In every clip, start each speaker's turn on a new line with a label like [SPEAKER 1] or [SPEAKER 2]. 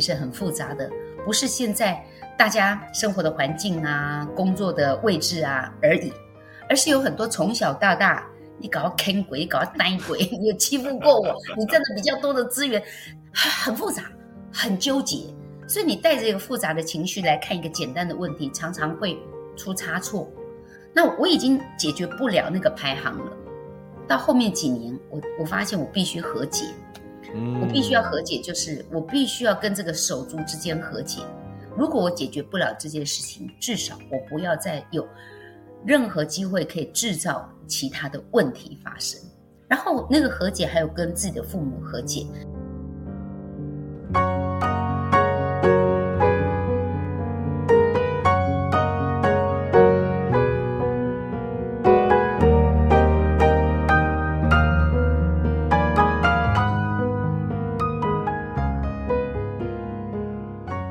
[SPEAKER 1] 是很复杂的，不是现在大家生活的环境啊、工作的位置啊而已，而是有很多从小到大，你搞到坑鬼，搞到呆鬼，你有欺负过我，你占的比较多的资源，很复杂，很纠结，所以你带着一个复杂的情绪来看一个简单的问题，常常会出差错。那我已经解决不了那个排行了，到后面几年，我我发现我必须和解。我必须要和解，就是我必须要跟这个手足之间和解。如果我解决不了这件事情，至少我不要再有任何机会可以制造其他的问题发生。然后那个和解还有跟自己的父母和解。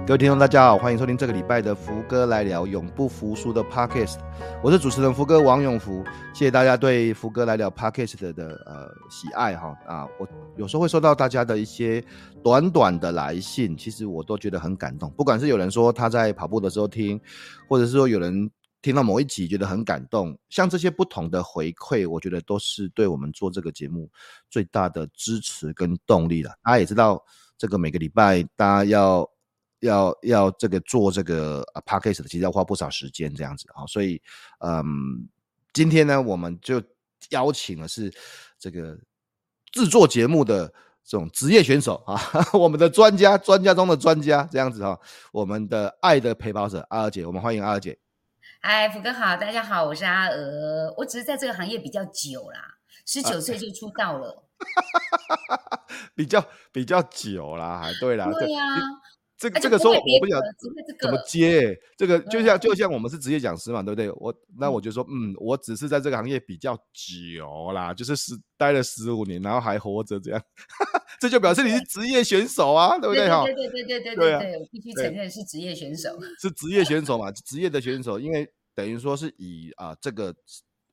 [SPEAKER 2] 各位听众，大家好，欢迎收听这个礼拜的福哥来聊永不服输的 Podcast。我是主持人福哥王永福，谢谢大家对福哥来聊 Podcast 的呃喜爱哈啊！我有时候会收到大家的一些短短的来信，其实我都觉得很感动。不管是有人说他在跑步的时候听，或者是说有人听到某一集觉得很感动，像这些不同的回馈，我觉得都是对我们做这个节目最大的支持跟动力了。大家也知道，这个每个礼拜大家要。要要这个做这个啊 p a c k a g e 的，其实要花不少时间这样子啊，所以嗯，今天呢，我们就邀请的是这个制作节目的这种职业选手啊，我们的专家，专家中的专家这样子哈，我们的爱的陪跑者阿娥姐，我们欢迎阿娥姐。
[SPEAKER 1] 嗨，福哥好，大家好，我是阿娥，我只是在这个行业比较久啦，十九岁就出道了，
[SPEAKER 2] 啊、比较比较久啦，还对啦，
[SPEAKER 1] 对呀。
[SPEAKER 2] 这个这个时候我不晓得怎么接，欸，这个就像就像我们是职业讲师嘛，对不对？我那我就说，嗯，我只是在这个行业比较久啦，就是十待了十五年，然后还活着这样，这就表示你是职业选手啊，对不对？哈，对对对对对对对，我必须承认是职业选手，是职业选手嘛，职业的选手，因为等于说是以啊这个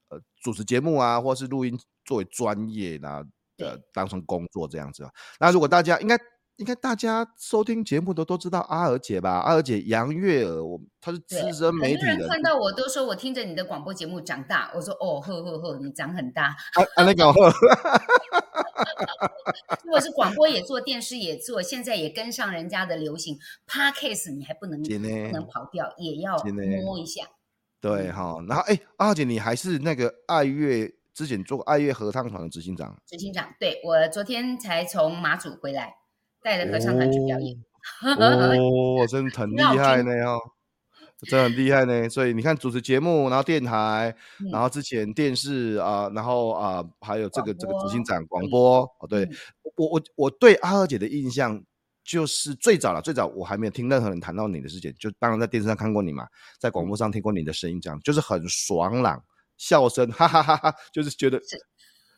[SPEAKER 2] 呃主持节目啊，或是录音作为专业啊，呃当成工作这样子啊。那如果大家应该。应该大家收听节目的都知道阿娥姐吧？阿娥姐杨月娥，我她是资深媒体人。
[SPEAKER 1] 看到我都说我听着你的广播节目长大。我说哦，呵呵呵，你长很大。
[SPEAKER 2] 啊啊，那个呵。
[SPEAKER 1] 如果是广播也做，电视也做，现在也跟上人家的流行。Podcast 你还不能不能跑掉，也要摸一下。
[SPEAKER 2] 对哈，然后哎，阿娥姐你还是那个爱乐之前做爱乐合唱团的执行长。
[SPEAKER 1] 执行长，对，我昨天才从马祖回来。带着合唱团去表演，
[SPEAKER 2] 哦，真的很厉害呢哦，真的很厉害呢。所以你看，主持节目，然后电台，嗯、然后之前电视啊、呃，然后啊、呃，还有这个这个执行长广播哦。对、嗯、我我我对阿二姐的印象就是最早了，最早我还没有听任何人谈到你的事情，就当然在电视上看过你嘛，在广播上听过你的声音，这样就是很爽朗，笑声哈哈哈哈，就是觉得。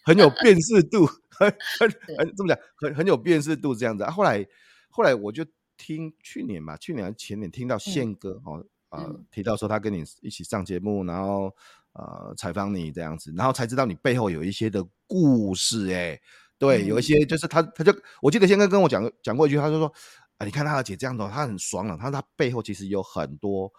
[SPEAKER 2] 很有辨识度，很很很这么讲，很很有辨识度这样子啊。后来后来我就听去年吧，去年还前年听到宪哥哦啊、呃、提到说他跟你一起上节目，然后呃采访你这样子，然后才知道你背后有一些的故事哎、欸，对，有一些就是他他就我记得宪哥跟我讲讲过一句，他就说啊，你看他的姐这样子，他很爽朗，他他背后其实有很多。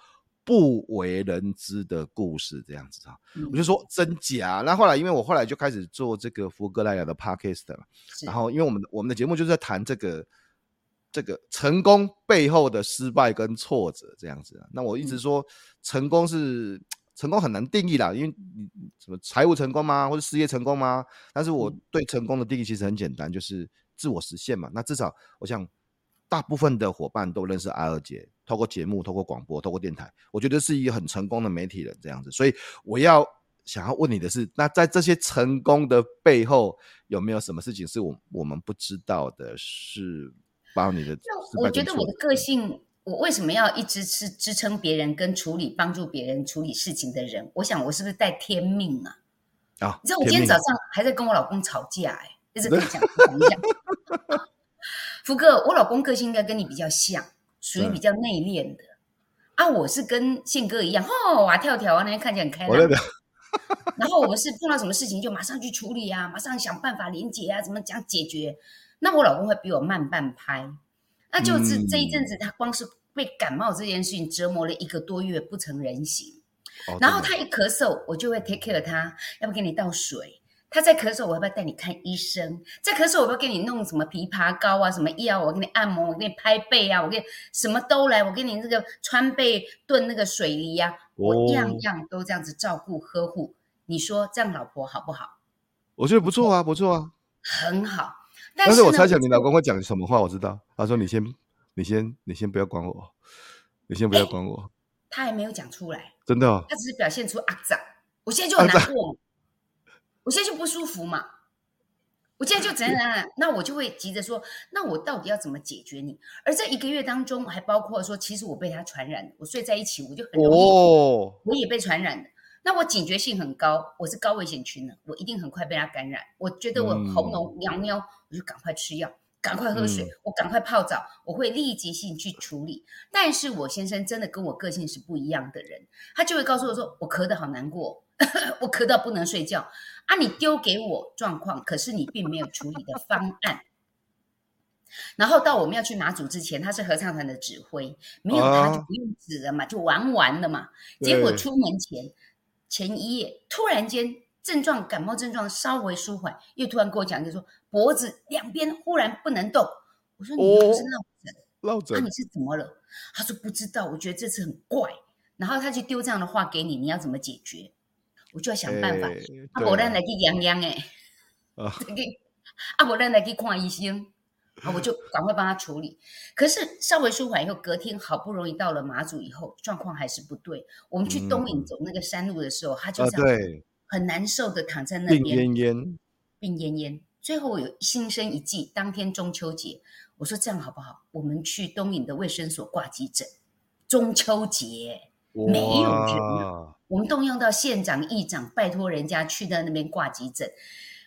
[SPEAKER 2] 不为人知的故事，这样子啊，我就说真假。那后来，因为我后来就开始做这个福格莱雅的 podcast 了，然后因为我们我们的节目就是在谈这个这个成功背后的失败跟挫折这样子啊。那我一直说，成功是成功很难定义啦，因为你什么财务成功吗，或者事业成功吗？但是我对成功的定义其实很简单，就是自我实现嘛。那至少我想。大部分的伙伴都认识阿二姐，透过节目、透过广播、透过电台，我觉得是一个很成功的媒体人这样子。所以我要想要问你的是，那在这些成功的背后，有没有什么事情是我我们不知道的？是帮你的？
[SPEAKER 1] 我觉得我的个性，我为什么要一直是支撑别人跟处理、帮助别人处理事情的人？我想我是不是带天命啊？啊，你知道我今天早上还在跟我老公吵架，欸，哎，一直跟你讲讲讲。福哥，我老公个性应该跟你比较像，属于比较内敛的啊。我是跟宪哥一样，吼哇跳跳啊，那天看起来很开朗。然后我们是碰到什么事情就马上去处理啊，马上想办法连结啊，怎么讲解决。那我老公会比我慢半拍，那就是这一阵子他光是被感冒这件事情折磨了一个多月，不成人形。哦、然后他一咳嗽，我就会 take care 他，要不给你倒水。他在咳嗽，我要不要带你看医生？在咳嗽，我要不要给你弄什么枇杷膏啊，什么药？我给你按摩，我给你拍背啊，我给你什么都来。我给你这个川贝炖那个水梨呀、啊，我样样都这样子照顾呵护。你说这样老婆好不好？
[SPEAKER 2] 我觉得不错啊，不错啊，
[SPEAKER 1] 很好。
[SPEAKER 2] 但是，但是我猜想你老公会讲什么话，我知道。他说：“你先，你先，你先不要管我，你先不要管我。欸”
[SPEAKER 1] 他还没有讲出来，
[SPEAKER 2] 真的、哦。
[SPEAKER 1] 他只是表现出阿长。我现在就很难过。我现在就不舒服嘛，我现在就怎样怎样，那我就会急着说，那我到底要怎么解决你？而这一个月当中，还包括说，其实我被他传染，我睡在一起，我就很容易，哦、我也被传染的。那我警觉性很高，我是高危险群的，我一定很快被他感染。我觉得我喉咙痒痒，我就赶快吃药，赶快喝水，嗯、我赶快泡澡，我会立即性去处理。但是我先生真的跟我个性是不一样的人，他就会告诉我说，我咳得好难过。我咳到不能睡觉啊！你丢给我状况，可是你并没有处理的方案。然后到我们要去马祖之前，他是合唱团的指挥，没有他就不用指了嘛，就玩完了嘛。结果出门前前一夜，突然间症状感冒症状稍微舒缓，又突然跟我讲，就说脖子两边忽然不能动。我说你不是落枕？
[SPEAKER 2] 落枕？
[SPEAKER 1] 那你是怎么了？他说不知道，我觉得这次很怪。然后他就丢这样的话给你，你要怎么解决？我就要想办法，阿伯咱来去养养诶，啊，阿伯咱来去看医生，啊，我就赶快帮他处理。可是稍微舒缓以后，隔天好不容易到了马祖以后，状况还是不对。我们去东引走那个山路的时候，嗯、他就这样很难受的躺在那边，病恹恹，病恹恹。最后我有心生一计，当天中秋节，我说这样好不好？我们去东引的卫生所挂急诊，中秋节没有人。我们动用到县长、议长，拜托人家去到那边挂急诊。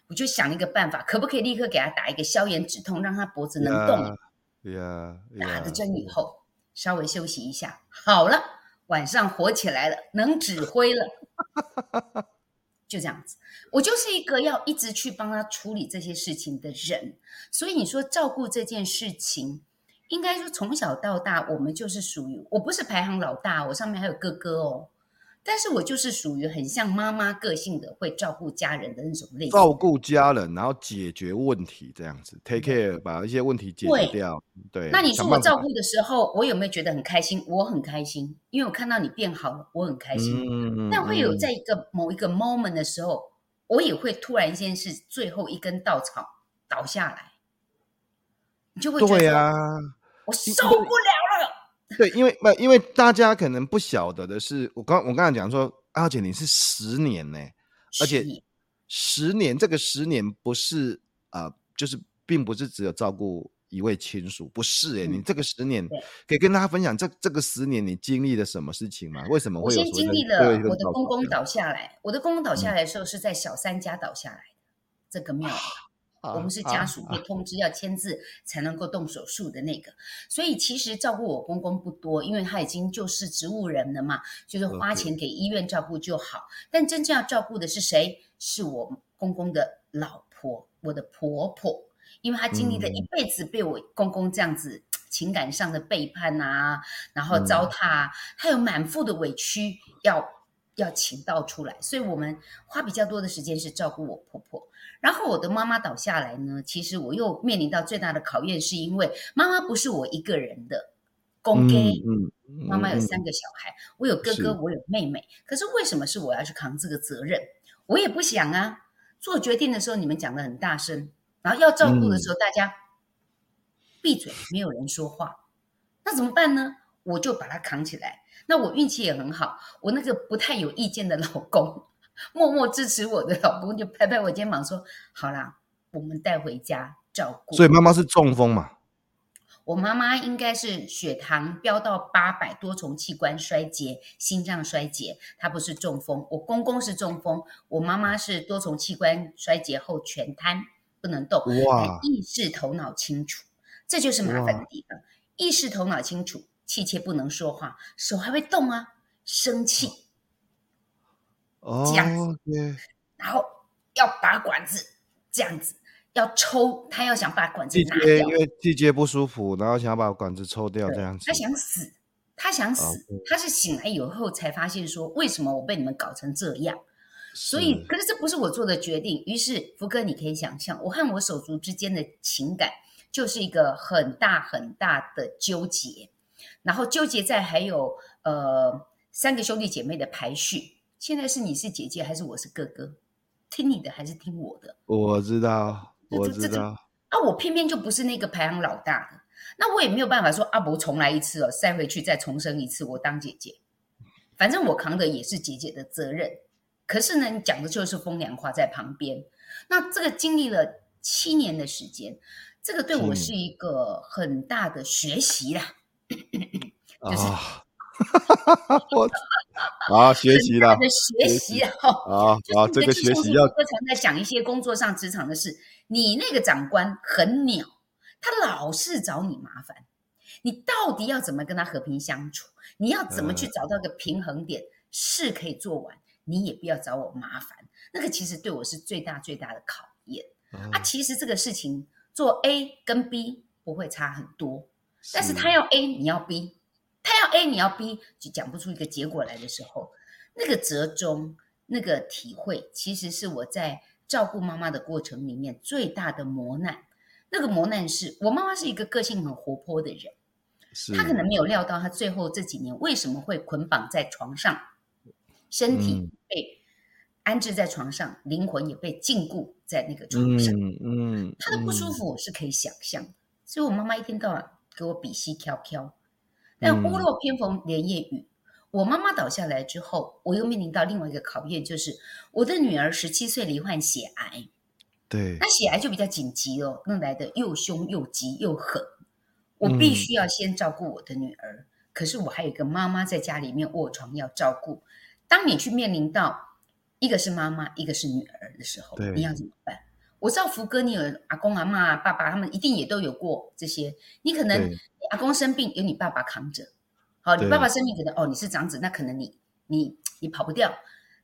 [SPEAKER 1] 我就想一个办法，可不可以立刻给他打一个消炎止痛，让他脖子能动？呀，打了针以后，稍微休息一下，好了，晚上活起来了，能指挥了。就这样子，我就是一个要一直去帮他处理这些事情的人。所以你说照顾这件事情，应该说从小到大，我们就是属于，我不是排行老大，我上面还有哥哥哦。但是我就是属于很像妈妈个性的，会照顾家人的那种类型。
[SPEAKER 2] 照顾家人，然后解决问题，这样子，take care，把一些问题解决掉。对。对，
[SPEAKER 1] 那你说我照顾的时候，我有没有觉得很开心？我很开心，因为我看到你变好了，我很开心。嗯。但会有在一个某一个 moment 的时候，我也会突然间是最后一根稻草倒下来，你就会觉得，对啊，我受不了了。
[SPEAKER 2] 对，因为不，因为大家可能不晓得的是，我刚我刚才讲说，阿姐你是十年呢，而且十年这个十年不是啊、呃，就是并不是只有照顾一位亲属，不是哎，嗯、你这个十年可以跟大家分享这这个十年你经历了什么事情吗？为什么会有？我先
[SPEAKER 1] 经历了我的公公倒下来，我的公公倒下来的时候是在小三家倒下来的，嗯、这个庙。我们是家属被通知要签字才能够动手术的那个，所以其实照顾我公公不多，因为他已经就是植物人了嘛，就是花钱给医院照顾就好。但真正要照顾的是谁？是我公公的老婆，我的婆婆，因为她经历了一辈子被我公公这样子情感上的背叛啊，然后糟蹋啊，她有满腹的委屈要要请到出来，所以我们花比较多的时间是照顾我婆婆。然后我的妈妈倒下来呢，其实我又面临到最大的考验，是因为妈妈不是我一个人的公给，嗯，嗯，妈妈有三个小孩，嗯、我有哥哥，我有妹妹。可是为什么是我要去扛这个责任？我也不想啊。做决定的时候你们讲的很大声，然后要照顾的时候大家闭嘴，没有人说话。那怎么办呢？我就把它扛起来。那我运气也很好，我那个不太有意见的老公，默默支持我的老公，就拍拍我肩膀说：“好啦，我们带回家照顾。”
[SPEAKER 2] 所以妈妈是中风嘛？
[SPEAKER 1] 我妈妈应该是血糖飙到八百，多重器官衰竭，心脏衰竭。她不是中风，我公公是中风，我妈妈是多重器官衰竭后全瘫，不能动。哇！意识头脑清楚，这就是麻烦的地方。意识头脑清楚，气切不能说话，手还会动啊，生气。
[SPEAKER 2] 哦，
[SPEAKER 1] 这样子，然后要拔管子，这样子。要抽，他要想把管子拿掉，
[SPEAKER 2] 因为季节不舒服，然后想要把管子抽掉，这样子。
[SPEAKER 1] 他想死，他想死，哦、他是醒来以后才发现说，为什么我被你们搞成这样？所以，可是这不是我做的决定。于是，福哥，你可以想象，我和我手足之间的情感就是一个很大很大的纠结，然后纠结在还有呃三个兄弟姐妹的排序。现在是你是姐姐还是我是哥哥？听你的还是听我的？
[SPEAKER 2] 我知道。我知道
[SPEAKER 1] 啊，我偏偏就不是那个排行老大的，那我也没有办法说阿伯重来一次哦，塞回去再重生一次，我当姐姐，反正我扛的也是姐姐的责任。可是呢，你讲的就是风凉话在旁边。那这个经历了七年的时间，这个对我是一个很大的学习啦，就是。啊
[SPEAKER 2] 我啊，学习了，
[SPEAKER 1] 学习啊，
[SPEAKER 2] 啊啊，这个学习要。
[SPEAKER 1] 经常在讲一些工作上、职场的事。你那个长官很鸟，他老是找你麻烦，你到底要怎么跟他和平相处？你要怎么去找到个平衡点？事可以做完，你也不要找我麻烦。那个其实对我是最大最大的考验啊。其实这个事情做 A 跟 B 不会差很多，但是他要 A，你要 B。他要 A，你要 B，就讲不出一个结果来的时候，那个折中，那个体会，其实是我在照顾妈妈的过程里面最大的磨难。那个磨难是我妈妈是一个个性很活泼的人，她可能没有料到，她最后这几年为什么会捆绑在床上，身体被安置在床上，嗯、灵魂也被禁锢在那个床上。嗯，嗯，她的不舒服我是可以想象所以我妈妈一天到晚给我比心挑挑。但屋漏偏逢连夜雨，我妈妈倒下来之后，我又面临到另外一个考验，就是我的女儿十七岁罹患血癌。
[SPEAKER 2] 对，
[SPEAKER 1] 那血癌就比较紧急哦，那来的又凶又急又狠，我必须要先照顾我的女儿，嗯、可是我还有一个妈妈在家里面卧床要照顾。当你去面临到一个是妈妈，一个是女儿的时候，你要怎么办？我知道福哥，你有阿公阿妈、爸爸，他们一定也都有过这些。你可能你阿公生病，有你爸爸扛着。好，你爸爸生病，可能哦，你是长子，那可能你你你跑不掉。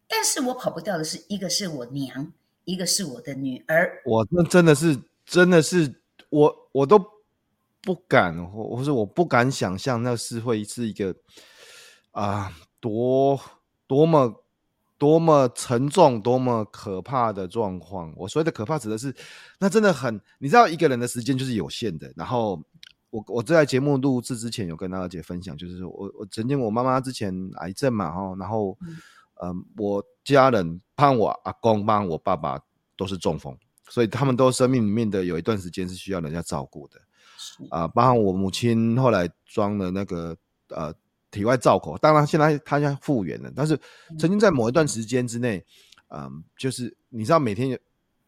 [SPEAKER 1] 但是我跑不掉的是一个是我娘，一个是我的女儿。
[SPEAKER 2] 我那真的是真的是我我都不敢，或者我不敢想象那是会是一个啊多多么。多么沉重、多么可怕的状况！我所谓的可怕，指的是那真的很，你知道，一个人的时间就是有限的。然后我我在节目录制之前有跟大家姐分享，就是我我曾经我妈妈之前癌症嘛，哈，然后嗯、呃，我家人帮我阿公、帮我爸爸都是中风，所以他们都生命里面的有一段时间是需要人家照顾的啊，包括我母亲后来装了那个呃。体外造口，当然现在他现在复原了，但是曾经在某一段时间之内，嗯，嗯，就是你知道每天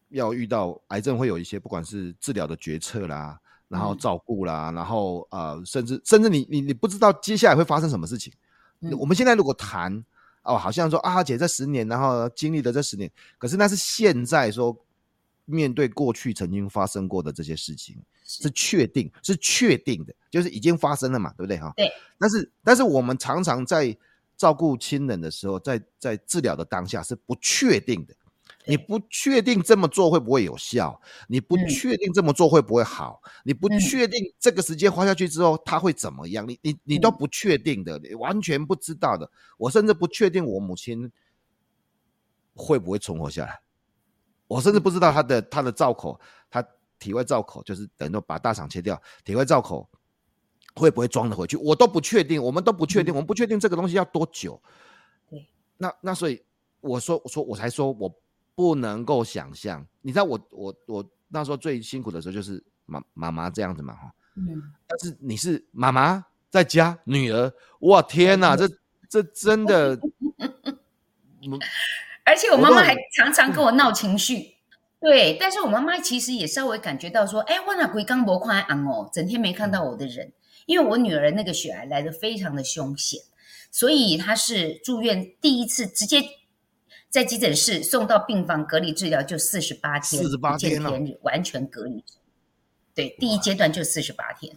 [SPEAKER 2] 要遇到癌症会有一些不管是治疗的决策啦，然后照顾啦，嗯、然后呃，甚至甚至你你你不知道接下来会发生什么事情。嗯、我们现在如果谈哦，好像说啊姐这十年，然后经历的这十年，可是那是现在说。面对过去曾经发生过的这些事情，是确定，是确定的，就是已经发生了嘛，对不对哈？
[SPEAKER 1] 对。
[SPEAKER 2] 但是，但是我们常常在照顾亲人的时候，在在治疗的当下是不确定的。你不确定这么做会不会有效，你不确定这么做会不会好，你不确定这个时间花下去之后他会怎么样，你你你都不确定的，你完全不知道的。我甚至不确定我母亲会不会存活下来。我甚至不知道他的他的造口，他体外造口就是等于说把大肠切掉，体外造口会不会装得回去，我都不确定，我们都不确定，嗯、我们不确定这个东西要多久。
[SPEAKER 1] 对，
[SPEAKER 2] 那那所以我说我说我才说我不能够想象，你知道我我我那时候最辛苦的时候就是妈妈妈这样子嘛哈，嗯，但是你是妈妈在家，女儿，哇天哪，这这真的，
[SPEAKER 1] 而且我妈妈还常常跟我闹情绪。对，但是我妈妈其实也稍微感觉到说，哎，我那鬼刚博快昂哦，整天没看到我的人，因为我女儿那个血癌来的非常的凶险，所以她是住院第一次直接在急诊室送到病房隔离治疗，就四十八天，
[SPEAKER 2] 四十八天了，
[SPEAKER 1] 完全隔离。对，第一阶段就四十八天，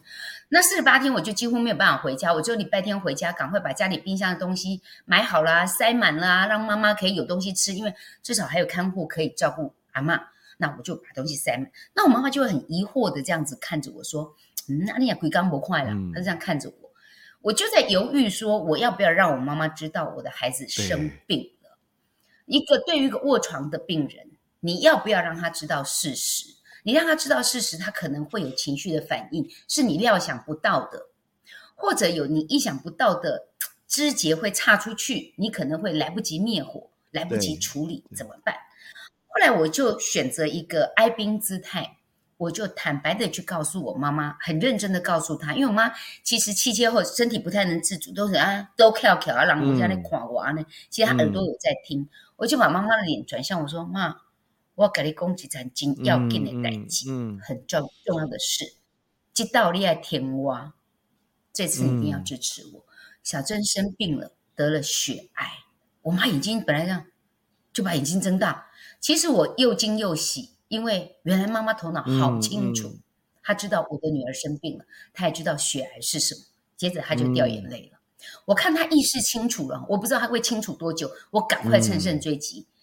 [SPEAKER 1] 那四十八天我就几乎没有办法回家，我就礼拜天回家，赶快把家里冰箱的东西买好啦，塞满啦，让妈妈可以有东西吃，因为至少还有看护可以照顾阿妈。那我就把东西塞满，那我妈妈就会很疑惑的这样子看着我说：“嗯，那你也鬼刚不快了。”她就这样看着我，我就在犹豫说，我要不要让我妈妈知道我的孩子生病了？一个对于一个卧床的病人，你要不要让他知道事实？你让他知道事实，他可能会有情绪的反应，是你料想不到的，或者有你意想不到的枝节会岔出去，你可能会来不及灭火，来不及处理，怎么办？后来我就选择一个哀兵姿态，我就坦白的去告诉我妈妈，很认真的告诉她，因为我妈其实气切后身体不太能自主，都是啊都翘翘啊，然后在那夸我呢。其实她耳朵有在听，嗯、我就把妈妈的脸转向我说：“妈，我跟你讲一件真要紧的代志，嗯嗯、很重重要的事，知道你爱听我，这次一定要支持我。嗯”小珍生病了，得了血癌，我妈眼睛本来这样，就把眼睛睁大。其实我又惊又喜，因为原来妈妈头脑好清楚，她知道我的女儿生病了，她也知道血癌是什么。接着她就掉眼泪了。嗯、我看她意识清楚了，我不知道她会清楚多久。我赶快乘胜追击，嗯、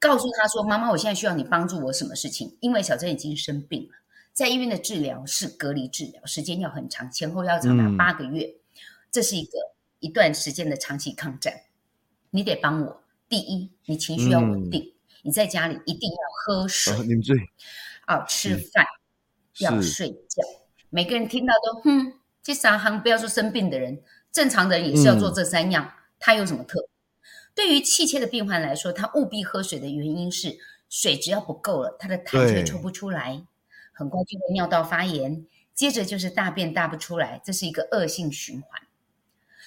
[SPEAKER 1] 告诉他说：“妈妈，我现在需要你帮助我什么事情？因为小珍已经生病了，在医院的治疗是隔离治疗，时间要很长，前后要长达八个月，嗯、这是一个一段时间的长期抗战。你得帮我。第一，你情绪要稳定。嗯”你在家里一定要喝水，啊，啊，吃饭，嗯、要睡觉。每个人听到都，哼，这三行不要说生病的人，正常的人也是要做这三样。嗯、他有什么特？对于气切的病患来说，他务必喝水的原因是，水只要不够了，他的痰就会抽不出来，很快就会尿道发炎，接着就是大便大不出来，这是一个恶性循环。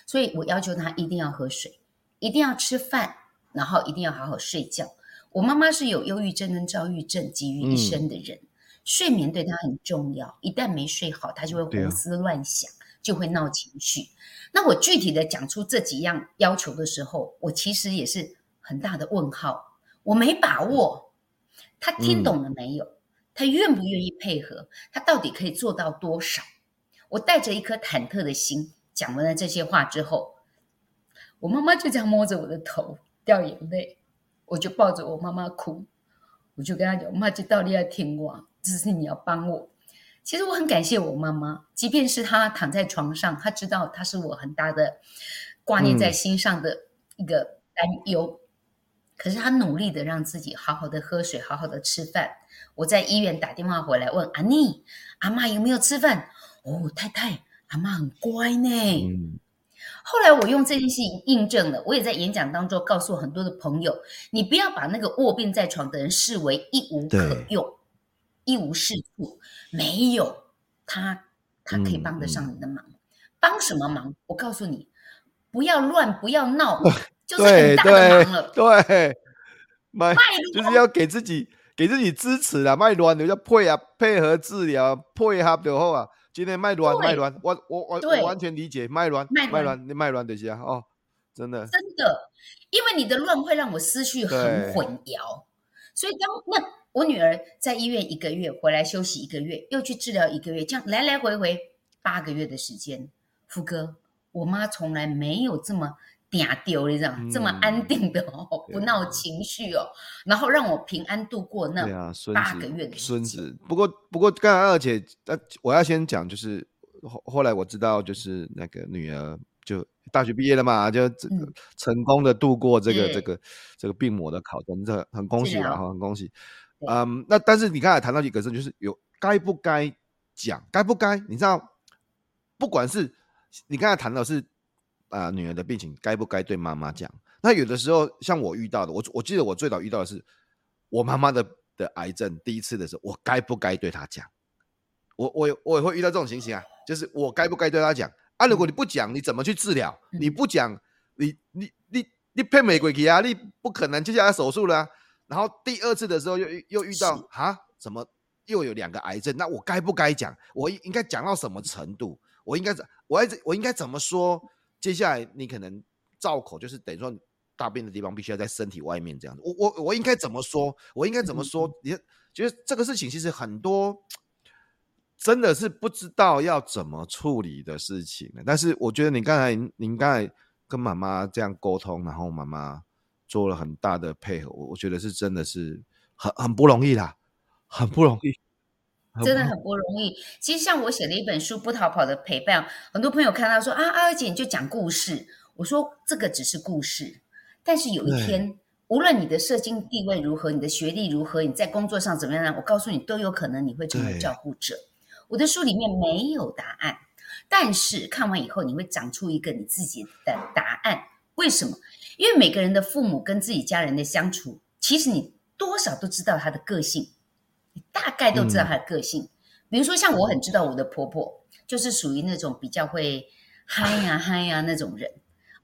[SPEAKER 1] 所以我要求他一定要喝水，一定要吃饭，然后一定要好好睡觉。我妈妈是有忧郁症跟躁郁症集于一身的人，嗯、睡眠对她很重要。一旦没睡好，她就会胡思乱想，啊、就会闹情绪。那我具体的讲出这几样要求的时候，我其实也是很大的问号，我没把握。他听懂了没有？他愿不愿意配合？他到底可以做到多少？我带着一颗忐忑的心讲完了这些话之后，我妈妈就这样摸着我的头，掉眼泪。我就抱着我妈妈哭，我就跟她讲：“妈，这道理要听我，只是你要帮我。”其实我很感谢我妈妈，即便是她躺在床上，她知道她是我很大的挂念在心上的一个担忧。嗯、可是她努力的让自己好好的喝水，好好的吃饭。我在医院打电话回来问阿妮：“阿妈有没有吃饭？”哦，太太，阿妈很乖呢。嗯后来我用这件事情印证了，我也在演讲当中告诉很多的朋友：你不要把那个卧病在床的人视为一无可用、对一无是处，没有他，他可以帮得上你的忙。嗯、帮什么忙？我告诉你，不要乱，不要闹，就是很大的忙了。对，
[SPEAKER 2] 对卖就是要给自己给自己支持啊，麦乱你要配啊，配合治疗，配合就好啊。今天卖卵卖卵，我我我我完全理解卖卵卖卵你卖卵的些哦，真的
[SPEAKER 1] 真的，因为你的乱会让我思绪很混淆，所以当那我女儿在医院一个月回来休息一个月，又去治疗一个月，这样来来回回八个月的时间，福哥，我妈从来没有这么。嗲丢了这样，这么安定的哦，不闹情绪哦，然后让我平安度过那八个月的
[SPEAKER 2] 孙子。不过，不过，刚才二姐，我要先讲，就是后后来我知道，就是那个女儿就大学毕业了嘛，就成功的度过这个这个这个病魔的考验，这很恭喜啊，很恭喜。嗯，那但是你刚才谈到一个事，就是有该不该讲，该不该？你知道，不管是你刚才谈到是。啊，女儿的病情该不该对妈妈讲？那有的时候，像我遇到的，我我记得我最早遇到的是我妈妈的的癌症第一次的时候，我该不该对她讲？我我我也会遇到这种情形啊。就是我该不该对她讲啊？如果你不讲，你怎么去治疗？你不讲，你你你你骗玫瑰啊？你不可能接下来手术了。然后第二次的时候又又遇到啊，怎么又有两个癌症？那我该不该讲？我应该讲到什么程度？我应该怎我还我应该怎么说？接下来你可能造口，就是等于说大便的地方必须要在身体外面这样子。我我我应该怎么说？我应该怎么说？你觉得这个事情其实很多。真的是不知道要怎么处理的事情，但是我觉得你刚才，您刚才跟妈妈这样沟通，然后妈妈做了很大的配合，我我觉得是真的是很很不容易啦，很不容易，
[SPEAKER 1] 真的很不容易。其实像我写了一本书《不逃跑的陪伴》，很多朋友看到说啊，阿二姐你就讲故事，我说这个只是故事，但是有一天，无论你的社经地位如何，你的学历如何，你在工作上怎么样呢？我告诉你，都有可能你会成为照顾者。我的书里面没有答案，但是看完以后你会长出一个你自己的答案。为什么？因为每个人的父母跟自己家人的相处，其实你多少都知道他的个性，你大概都知道他的个性。嗯、比如说像我很知道我的婆婆，就是属于那种比较会嗨呀嗨呀那种人，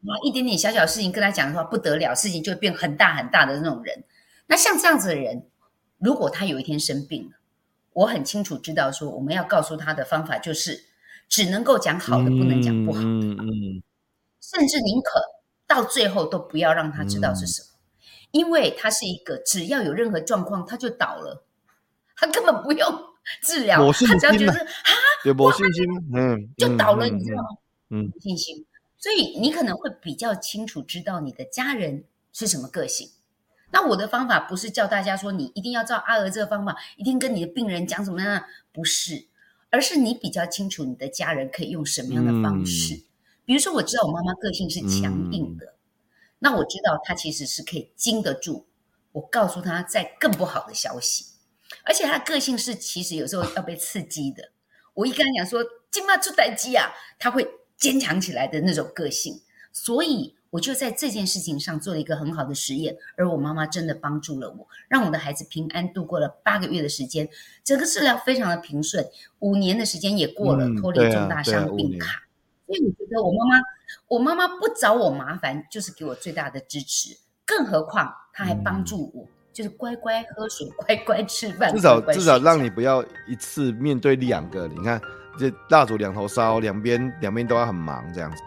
[SPEAKER 1] 哇，一点点小小事情跟他讲的话不得了，事情就会变很大很大的那种人。那像这样子的人，如果他有一天生病了，我很清楚知道，说我们要告诉他的方法就是，只能够讲好的，不能讲不好的，嗯嗯，甚至宁可到最后都不要让他知道是什么，因为他是一个只要有任何状况他就倒了，他根本不用治疗，他只要觉得啊，
[SPEAKER 2] 有没信心，嗯，
[SPEAKER 1] 就倒了，你知道吗？嗯，信心，所以你可能会比较清楚知道你的家人是什么个性。那我的方法不是叫大家说你一定要照阿娥这个方法，一定跟你的病人讲什么样，不是，而是你比较清楚你的家人可以用什么样的方式。嗯、比如说，我知道我妈妈个性是强硬的，嗯、那我知道她其实是可以经得住我告诉她再更不好的消息，而且她的个性是其实有时候要被刺激的。我一跟她讲说金妈出代机啊，她会坚强起来的那种个性，所以。我就在这件事情上做了一个很好的实验，而我妈妈真的帮助了我，让我的孩子平安度过了八个月的时间，整个治疗非常的平顺，五年的时间也过了，脱离重大伤病卡。所以我觉得我妈妈，我妈妈不找我麻烦，就是给我最大的支持。更何况她还帮助我，嗯、就是乖乖喝水，乖乖吃饭，
[SPEAKER 2] 至少至少让你不要一次面对两个。你看，这蜡烛两头烧，两边两边都要很忙这样子。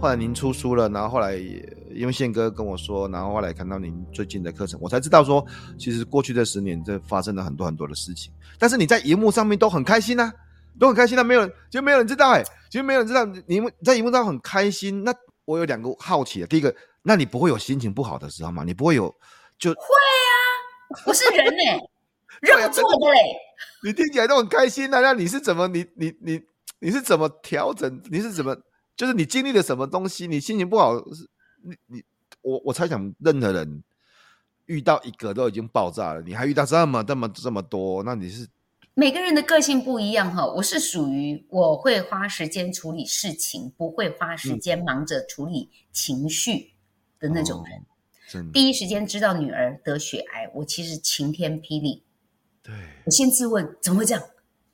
[SPEAKER 2] 后来您出书了，然后后来因为宪哥跟我说，然后后来看到您最近的课程，我才知道说，其实过去这十年这发生了很多很多的事情。但是你在荧幕上面都很开心呐、啊，都很开心、啊，那没有人就没有人知道哎、欸，其实没有人知道你在荧幕上很开心。那我有两个好奇的，第一个，那你不会有心情不好的时候吗？你不会有就会
[SPEAKER 1] 啊，我是人哎、欸，肉做的嘞。
[SPEAKER 2] 你听起来都很开心呐、啊，那你是怎么你你你你是怎么调整？你是怎么？就是你经历了什么东西，你心情不好，是你你我我猜想，任何人遇到一个都已经爆炸了，你还遇到这么这么这么多，那你是
[SPEAKER 1] 每个人的个性不一样哈。我是属于我会花时间处理事情，不会花时间忙着处理情绪的那种人。第一时间知道女儿得血癌，我其实晴天霹雳。
[SPEAKER 2] 对，
[SPEAKER 1] 我先自问怎么会这样？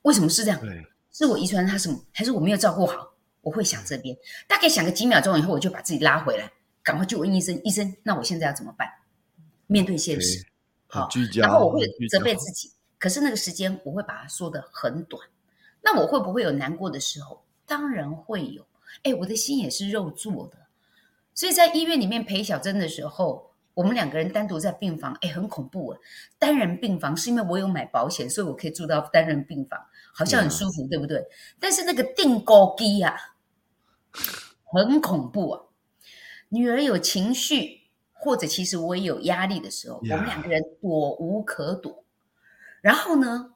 [SPEAKER 1] 为什么是这样？对，是我遗传他什么，还是我没有照顾好？我会想这边，大概想个几秒钟以后，我就把自己拉回来，赶快去问医生。医生，那我现在要怎么办？面对现实，好，然后我会责备自己。可是那个时间，我会把它说得很短。那我会不会有难过的时候？当然会有。哎，我的心也是肉做的，所以在医院里面陪小珍的时候，我们两个人单独在病房，哎，很恐怖啊。单人病房是因为我有买保险，所以我可以住到单人病房。好像很舒服，嗯、对不对？但是那个钉孤枝啊，很恐怖啊！女儿有情绪，或者其实我也有压力的时候，我们两个人躲无可躲。然后呢，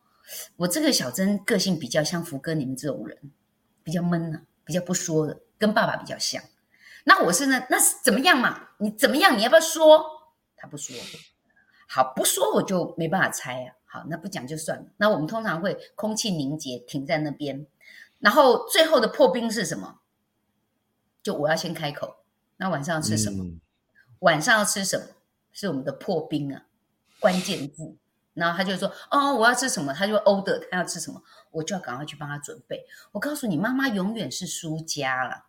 [SPEAKER 1] 我这个小珍个性比较像福哥你们这种人，比较闷呢、啊，比较不说的，跟爸爸比较像。那我是呢，那是怎么样嘛？你怎么样？你要不要说？他不说，好，不说我就没办法猜啊。好，那不讲就算了。那我们通常会空气凝结，停在那边。然后最后的破冰是什么？就我要先开口。那晚上要吃什么？
[SPEAKER 2] 嗯、
[SPEAKER 1] 晚上要吃什么？是我们的破冰啊，关键字。然后他就说：“哦，我要吃什么？”他就 order 他要吃什么，我就要赶快去帮他准备。我告诉你，妈妈永远是输家了，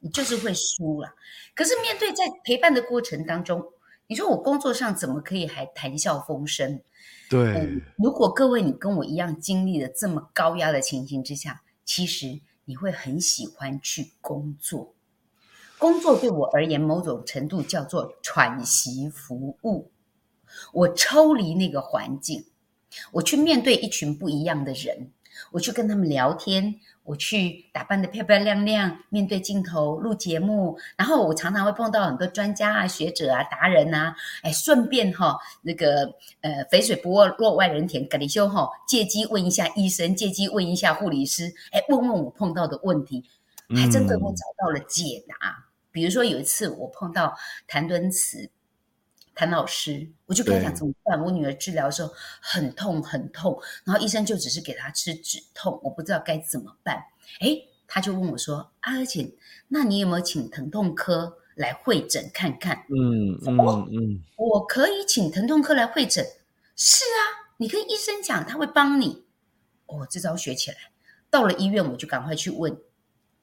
[SPEAKER 1] 你就是会输了。可是面对在陪伴的过程当中，你说我工作上怎么可以还谈笑风生？
[SPEAKER 2] 对、
[SPEAKER 1] 嗯，如果各位你跟我一样经历了这么高压的情形之下，其实你会很喜欢去工作。工作对我而言，某种程度叫做喘息服务。我抽离那个环境，我去面对一群不一样的人，我去跟他们聊天，我去打扮得漂漂亮亮，面对镜头录节目，然后我常常会碰到很多专家啊、学者啊、达人啊，哎，顺便哈、那个呃，肥水不落外人田，葛里修哈，借机问一下医生，借机问一下护理师，哎，问问我碰到的问题，还真的我找到了解答。嗯、比如说有一次我碰到谭敦慈。谭老师，我就跟他讲怎么办？我女儿治疗的时候很痛很痛，然后医生就只是给她吃止痛，我不知道该怎么办。诶，他就问我说：“阿而且，那你有没有请疼痛科来会诊看看？”
[SPEAKER 2] 嗯嗯嗯，嗯
[SPEAKER 1] 我可以请疼痛科来会诊。是啊，你跟医生讲，他会帮你。哦，这招学起来。到了医院，我就赶快去问，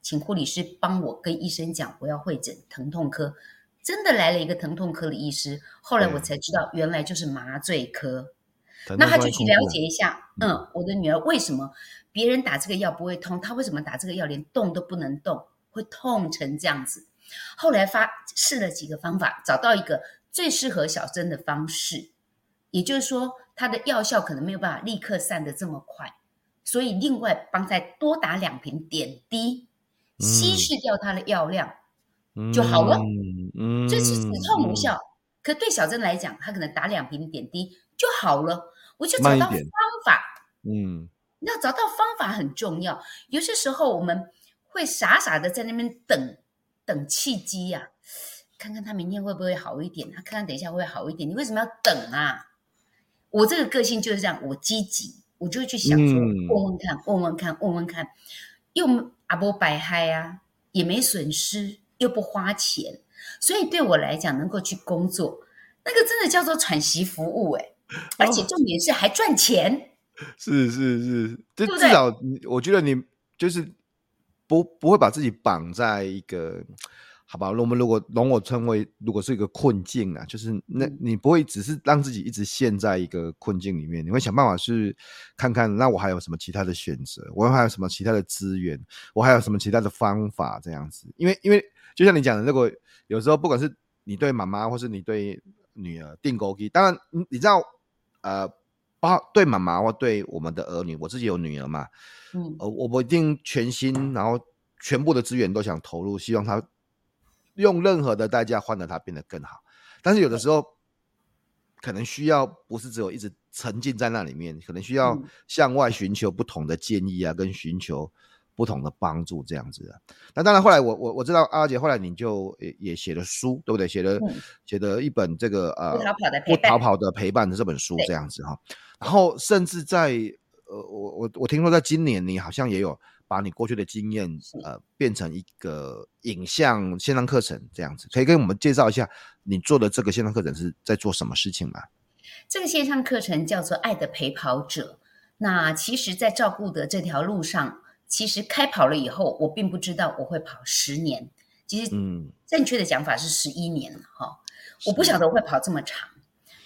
[SPEAKER 1] 请护理师帮我跟医生讲，我要会诊疼痛科。真的来了一个疼痛科的医师，后来我才知道原来就是麻醉科。嗯、那他就去了解一下，嗯，我的女儿为什么别人打这个药不会痛，她为什么打这个药连动都不能动，会痛成这样子？后来发试了几个方法，找到一个最适合小珍的方式，也就是说，它的药效可能没有办法立刻散得这么快，所以另外帮再多打两瓶点滴，稀释掉它的药量。就好了，嗯，这是止痛无效。嗯、可对小珍来讲，她可能打两瓶点滴就好了。我就找到方法，嗯，要找到方法很重要。有些时候我们会傻傻的在那边等等契机呀、啊，看看他明天会不会好一点，他看看等一下会不会好一点。你为什么要等啊？我这个个性就是这样，我积极，我就会去想说，问问看，问问看，问问看，又阿波白嗨啊，也没损失。又不花钱，所以对我来讲，能够去工作，那个真的叫做喘息服务哎，而且重点是还赚钱。哦、
[SPEAKER 2] 是是是，这至少我觉得你就是不不会把自己绑在一个，好吧？我们如果容我称为，如果是一个困境啊，就是那你不会只是让自己一直陷在一个困境里面，你会想办法去看看，那我还有什么其他的选择？我还有什么其他的资源？我还有什么其他的方法？这样子，因为因为。就像你讲的，如果有时候不管是你对妈妈，或是你对女儿订购机，当然你知道，呃，包对妈妈或对我们的儿女，我自己有女儿嘛，嗯，呃，我不一定全心，然后全部的资源都想投入，希望她用任何的代价换得它变得更好。但是有的时候，可能需要不是只有一直沉浸在那里面，可能需要向外寻求不同的建议啊，跟寻求。不同的帮助这样子的，那当然后来我我我知道阿姐后来你就也也写了书，对不对？写了、嗯、写了一本这个呃不逃跑的陪伴，不逃跑的陪伴的这本书这样子哈。对然后甚至在呃我我我听说在今年你好像也有把你过去的经验呃变成一个影像线上课程这样子，可以跟我们介绍一下你做的这个线上课程是在做什么事情吗？
[SPEAKER 1] 这个线上课程叫做《爱的陪跑者》，那其实，在照顾的这条路上。其实开跑了以后，我并不知道我会跑十年。其实，嗯，正确的讲法是十一年了哈。我不晓得我会跑这么长，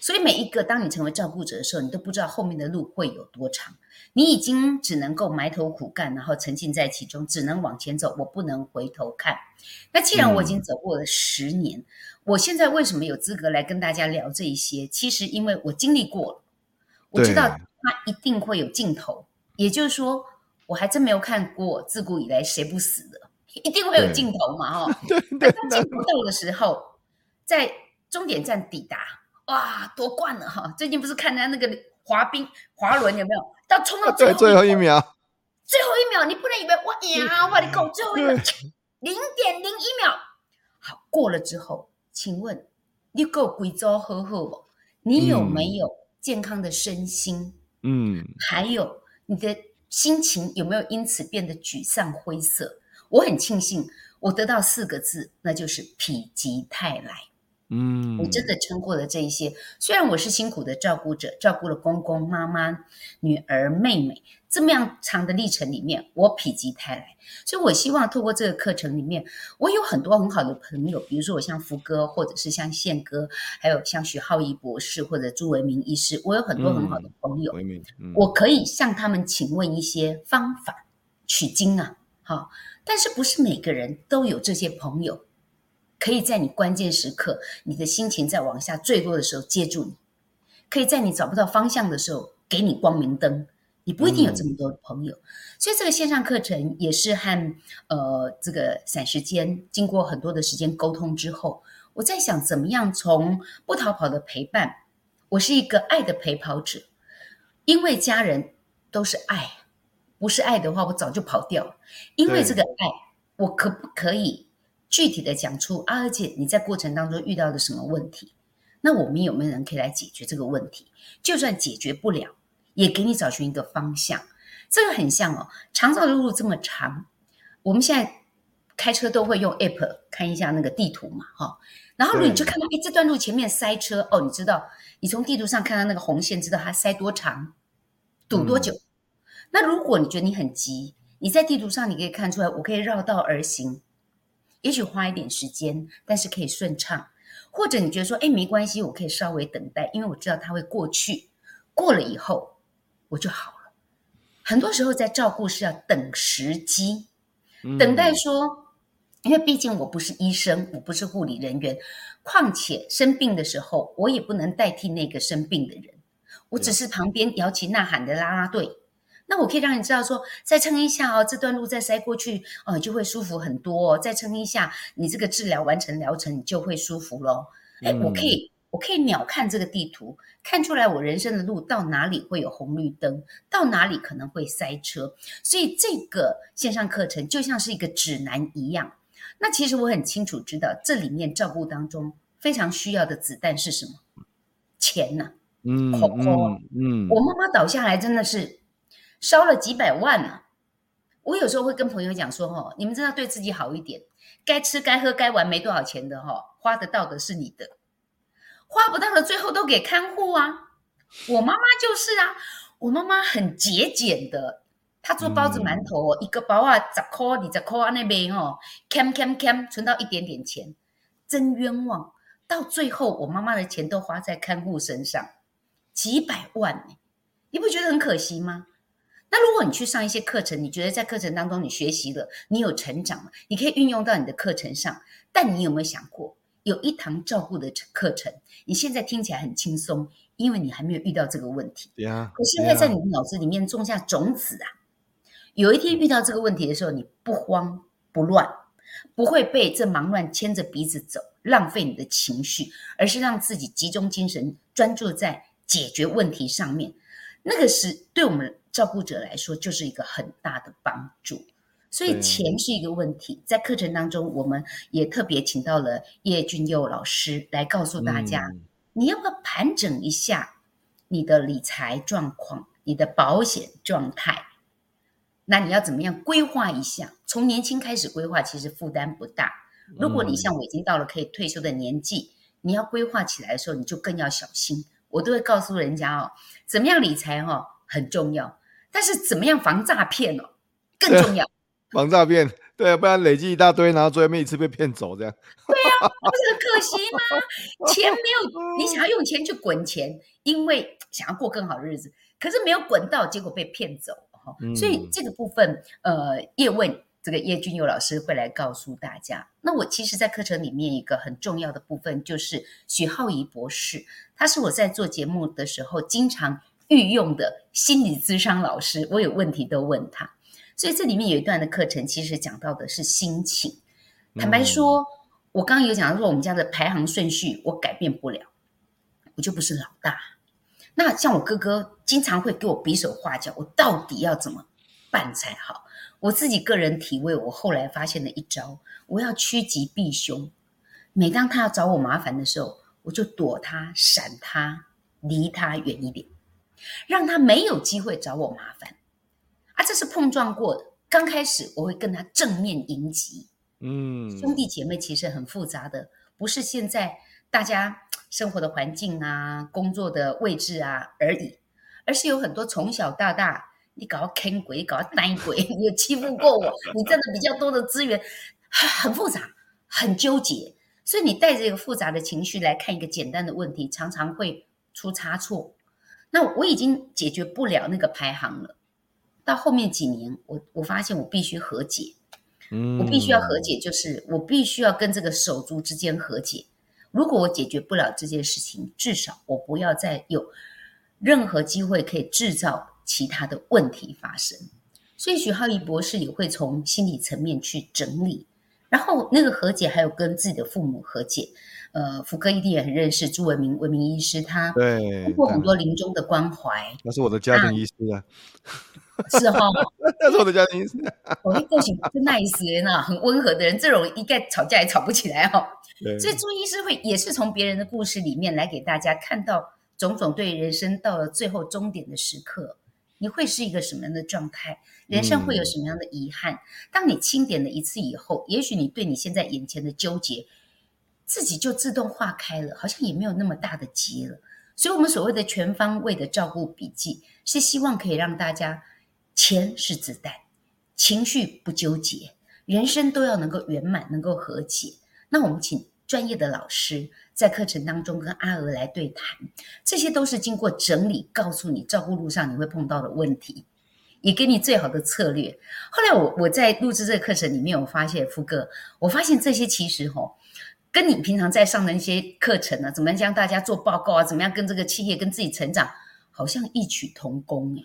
[SPEAKER 1] 所以每一个当你成为照顾者的时候，你都不知道后面的路会有多长。你已经只能够埋头苦干，然后沉浸在其中，只能往前走，我不能回头看。那既然我已经走过了十年，我现在为什么有资格来跟大家聊这一些？其实因为我经历过了，我知道它一定会有尽头。也就是说。我还真没有看过自古以来谁不死的，一定会有尽头嘛，哈。对对。当尽头到的时候，在终点站抵达，哇，夺冠了哈！最近不是看他那个滑冰滑轮有没有？到冲到 最后
[SPEAKER 2] 最后一秒，
[SPEAKER 1] 最后一秒，你不能以为我赢啊，我的狗，最后一秒 零点零一秒，好过了之后，请问你够贵州呵呵不？你有没有健康的身心？嗯，还有你的。心情有没有因此变得沮丧灰色？我很庆幸，我我得到四个字，那就是否极泰来。嗯，我真的撑过了这一些。虽然我是辛苦的照顾者，照顾了公公、妈妈、女儿、妹妹，这么样长的历程里面，我否极泰来。所以我希望透过这个课程里面，我有很多很好的朋友，比如说我像福哥，或者是像宪哥，还有像许浩一博士或者朱维明医师，我有很多很好的朋友，嗯嗯、我可以向他们请问一些方法取经啊，好，但是不是每个人都有这些朋友。可以在你关键时刻，你的心情在往下坠落的时候接住你；可以在你找不到方向的时候给你光明灯。你不一定有这么多的朋友，嗯、所以这个线上课程也是和呃这个散时间经过很多的时间沟通之后，我在想怎么样从不逃跑的陪伴，我是一个爱的陪跑者，因为家人都是爱，不是爱的话我早就跑掉了。因为这个爱，我可不可以？具体的讲出啊，而且你在过程当中遇到的什么问题？那我们有没有人可以来解决这个问题？就算解决不了，也给你找寻一个方向。这个很像哦，长照的路这么长，我们现在开车都会用 App 看一下那个地图嘛，哈、哦。然后你就看到，哎，这段路前面塞车哦，你知道，你从地图上看到那个红线，知道它塞多长，堵多久。嗯、那如果你觉得你很急，你在地图上你可以看出来，我可以绕道而行。也许花一点时间，但是可以顺畅。或者你觉得说，哎，没关系，我可以稍微等待，因为我知道它会过去。过了以后，我就好了。很多时候在照顾是要等时机，等待说，因为毕竟我不是医生，我不是护理人员，况且生病的时候，我也不能代替那个生病的人，我只是旁边摇旗呐喊的啦啦队。那我可以让你知道说，再撑一下哦，这段路再塞过去哦，就会舒服很多哦。再撑一下，你这个治疗完成疗程，你就会舒服咯。哎、嗯，我可以，我可以秒看这个地图，看出来我人生的路到哪里会有红绿灯，到哪里可能会塞车。所以这个线上课程就像是一个指南一样。那其实我很清楚知道，这里面照顾当中非常需要的子弹是什么？钱呐、啊，嗯，口口嗯，我妈妈倒下来真的是。烧了几百万呢、啊！我有时候会跟朋友讲说：“哈，你们真的要对自己好一点，该吃该喝该玩没多少钱的哈，花得到的是你的，花不到的最后都给看护啊。”我妈妈就是啊，我妈妈很节俭的，她做包子馒头哦，嗯、一个包啊十块二十块啊那边哦，慳慳慳存到一点点钱，真冤枉！到最后我妈妈的钱都花在看护身上，几百万呢，你不觉得很可惜吗？那如果你去上一些课程，你觉得在课程当中你学习了，你有成长了，你可以运用到你的课程上。但你有没有想过，有一堂照顾的课程，你现在听起来很轻松，因为你还没有遇到这个问题。对啊。可现在在你的脑子里面种下种子啊。有一天遇到这个问题的时候，你不慌不乱，不会被这忙乱牵着鼻子走，浪费你的情绪，而是让自己集中精神，专注在解决问题上面。那个是对我们照顾者来说，就是一个很大的帮助。所以钱是一个问题，在课程当中，我们也特别请到了叶俊佑老师来告诉大家，嗯、你要不要盘整一下你的理财状况、你的保险状态？那你要怎么样规划一下？从年轻开始规划，其实负担不大。如果你像我已经到了可以退休的年纪，你要规划起来的时候，你就更要小心。我都会告诉人家哦，怎么样理财哈、哦、很重要，但是怎么样防诈骗哦更重要。
[SPEAKER 2] 防诈骗，对啊，不然累积一大堆，然后最后面一次被骗走这样。
[SPEAKER 1] 对啊，不是很可惜吗？钱没有，你想要用钱去滚钱，因为想要过更好的日子，可是没有滚到，结果被骗走哈。所以这个部分，呃，叶问。这个叶君佑老师会来告诉大家。那我其实，在课程里面一个很重要的部分，就是许浩怡博士，他是我在做节目的时候经常御用的心理咨商老师。我有问题都问他，所以这里面有一段的课程，其实讲到的是心情。坦白说，我刚刚有讲到说，我们家的排行顺序我改变不了，我就不是老大。那像我哥哥，经常会给我比手画脚，我到底要怎么办才好？我自己个人体会，我后来发现了一招，我要趋吉避凶。每当他要找我麻烦的时候，我就躲他、闪他、离他远一点，让他没有机会找我麻烦。啊，这是碰撞过的。刚开始我会跟他正面迎击，嗯，兄弟姐妹其实很复杂的，不是现在大家生活的环境啊、工作的位置啊而已，而是有很多从小到大，你搞坑鬼，搞呆鬼，你有欺负过我，你占的比较多的资源，很复杂，很纠结，所以你带着一个复杂的情绪来看一个简单的问题，常常会出差错。那我已经解决不了那个排行了。到后面几年，我我发现我必须和解，嗯，我必须要和解，就是我必须要跟这个手足之间和解。如果我解决不了这件事情，至少我不要再有任何机会可以制造其他的问题发生。所以许浩仪博士也会从心理层面去整理，然后那个和解还有跟自己的父母和解。呃，福哥一定也很认识朱文明文明医师，他对通过很多临终的关怀，
[SPEAKER 2] 那 是我的家庭医师啊，
[SPEAKER 1] 是哈，
[SPEAKER 2] 那是我的家庭医师，
[SPEAKER 1] 我一个性是 nice 呢，很温和的人，这种一概吵架也吵不起来哦。所以朱医师会也是从别人的故事里面来给大家看到种种对人生到了最后终点的时刻，你会是一个什么样的状态？人生会有什么样的遗憾？嗯、当你清点了一次以后，也许你对你现在眼前的纠结。自己就自动化开了，好像也没有那么大的结了。所以，我们所谓的全方位的照顾笔记，是希望可以让大家钱是子弹，情绪不纠结，人生都要能够圆满，能够和解。那我们请专业的老师在课程当中跟阿娥来对谈，这些都是经过整理，告诉你照顾路上你会碰到的问题，也给你最好的策略。后来我我在录制这个课程里面，我发现福哥，我发现这些其实吼。跟你平常在上的那些课程呢、啊，怎么样将大家做报告啊？怎么样跟这个企业跟自己成长，好像异曲同工哎，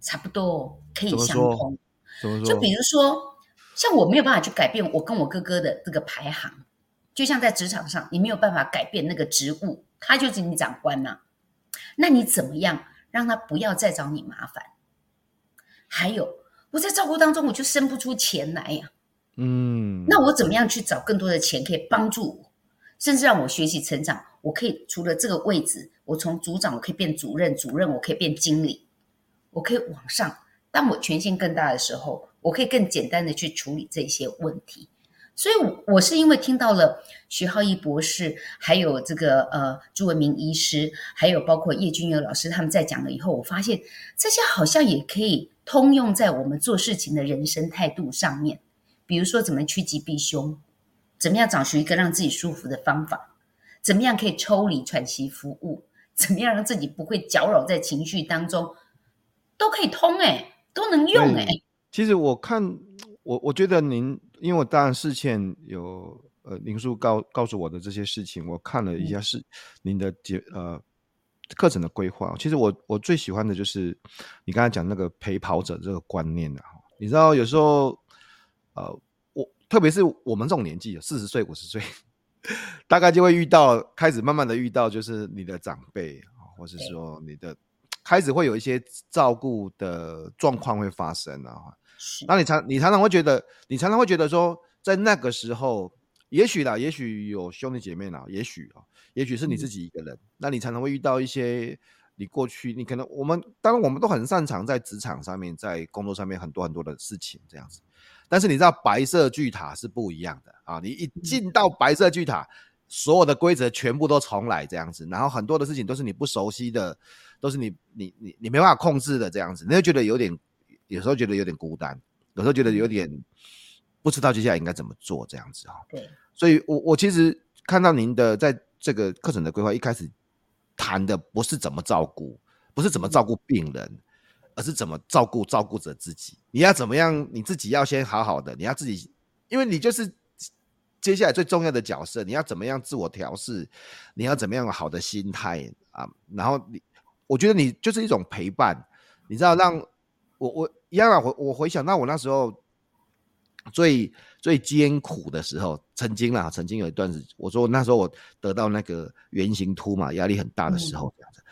[SPEAKER 1] 差不多可以相通。就比如说，像我没有办法去改变我跟我哥哥的这个排行，就像在职场上，你没有办法改变那个职务，他就是你长官呐、啊。那你怎么样让他不要再找你麻烦？还有，我在照顾当中，我就生不出钱来呀、啊。嗯，那我怎么样去找更多的钱可以帮助我，甚至让我学习成长？我可以除了这个位置，我从组长我可以变主任，主任我可以变经理，我可以往上。当我权限更大的时候，我可以更简单的去处理这些问题。所以，我是因为听到了徐浩义博士，还有这个呃朱文明医师，还有包括叶君友老师他们在讲了以后，我发现这些好像也可以通用在我们做事情的人生态度上面。比如说，怎么趋吉避凶？怎么样找寻一个让自己舒服的方法？怎么样可以抽离喘息服务？怎么样让自己不会搅扰在情绪当中？都可以通哎、欸，都能用哎、欸。
[SPEAKER 2] 其实我看，我我觉得您，因为我当然事前有呃林叔告告诉我的这些事情，我看了一下是您的节呃课程的规划。其实我我最喜欢的就是你刚才讲那个陪跑者这个观念啊，你知道有时候。呃，我特别是我们这种年纪，四十岁、五十岁，大概就会遇到，开始慢慢的遇到，就是你的长辈啊，或是说你的开始会有一些照顾的状况会发生啊。那你常你常常会觉得，你常常会觉得说，在那个时候，也许啦，也许有兄弟姐妹啦，也许啊，也许是你自己一个人，嗯、那你常常会遇到一些你过去，你可能我们当然我们都很擅长在职场上面，在工作上面很多很多的事情这样子。但是你知道白色巨塔是不一样的啊！你一进到白色巨塔，所有的规则全部都重来这样子，然后很多的事情都是你不熟悉的，都是你你你你没办法控制的这样子，你会觉得有点，有时候觉得有点孤单，有时候觉得有点不知道接下来应该怎么做这样子哈。对，所以我我其实看到您的在这个课程的规划，一开始谈的不是怎么照顾，不是怎么照顾病人。而是怎么照顾照顾着自己？你要怎么样？你自己要先好好的，你要自己，因为你就是接下来最重要的角色。你要怎么样自我调试？你要怎么样有好的心态啊？然后你，我觉得你就是一种陪伴，你知道，让我我一样啊。我我回想到我那时候最最艰苦的时候，曾经啦，曾经有一段子，我说那时候我得到那个圆形突嘛，压力很大的时候，这样子。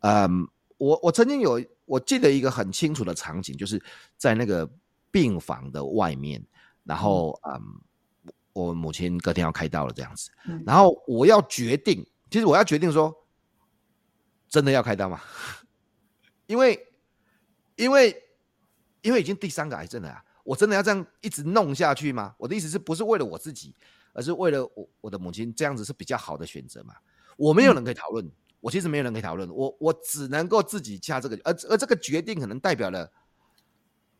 [SPEAKER 2] 嗯，我我曾经有。我记得一个很清楚的场景，就是在那个病房的外面，然后嗯，嗯，我母亲隔天要开刀了，这样子，然后我要决定，其实我要决定说，真的要开刀吗？因为，因为，因为已经第三个癌症了啊，我真的要这样一直弄下去吗？我的意思是不是为了我自己，而是为了我我的母亲，这样子是比较好的选择嘛？我没有人可以讨论，嗯、我其实没有人可以讨论，我我只能够自己下这个，而而这个决定可能代表了，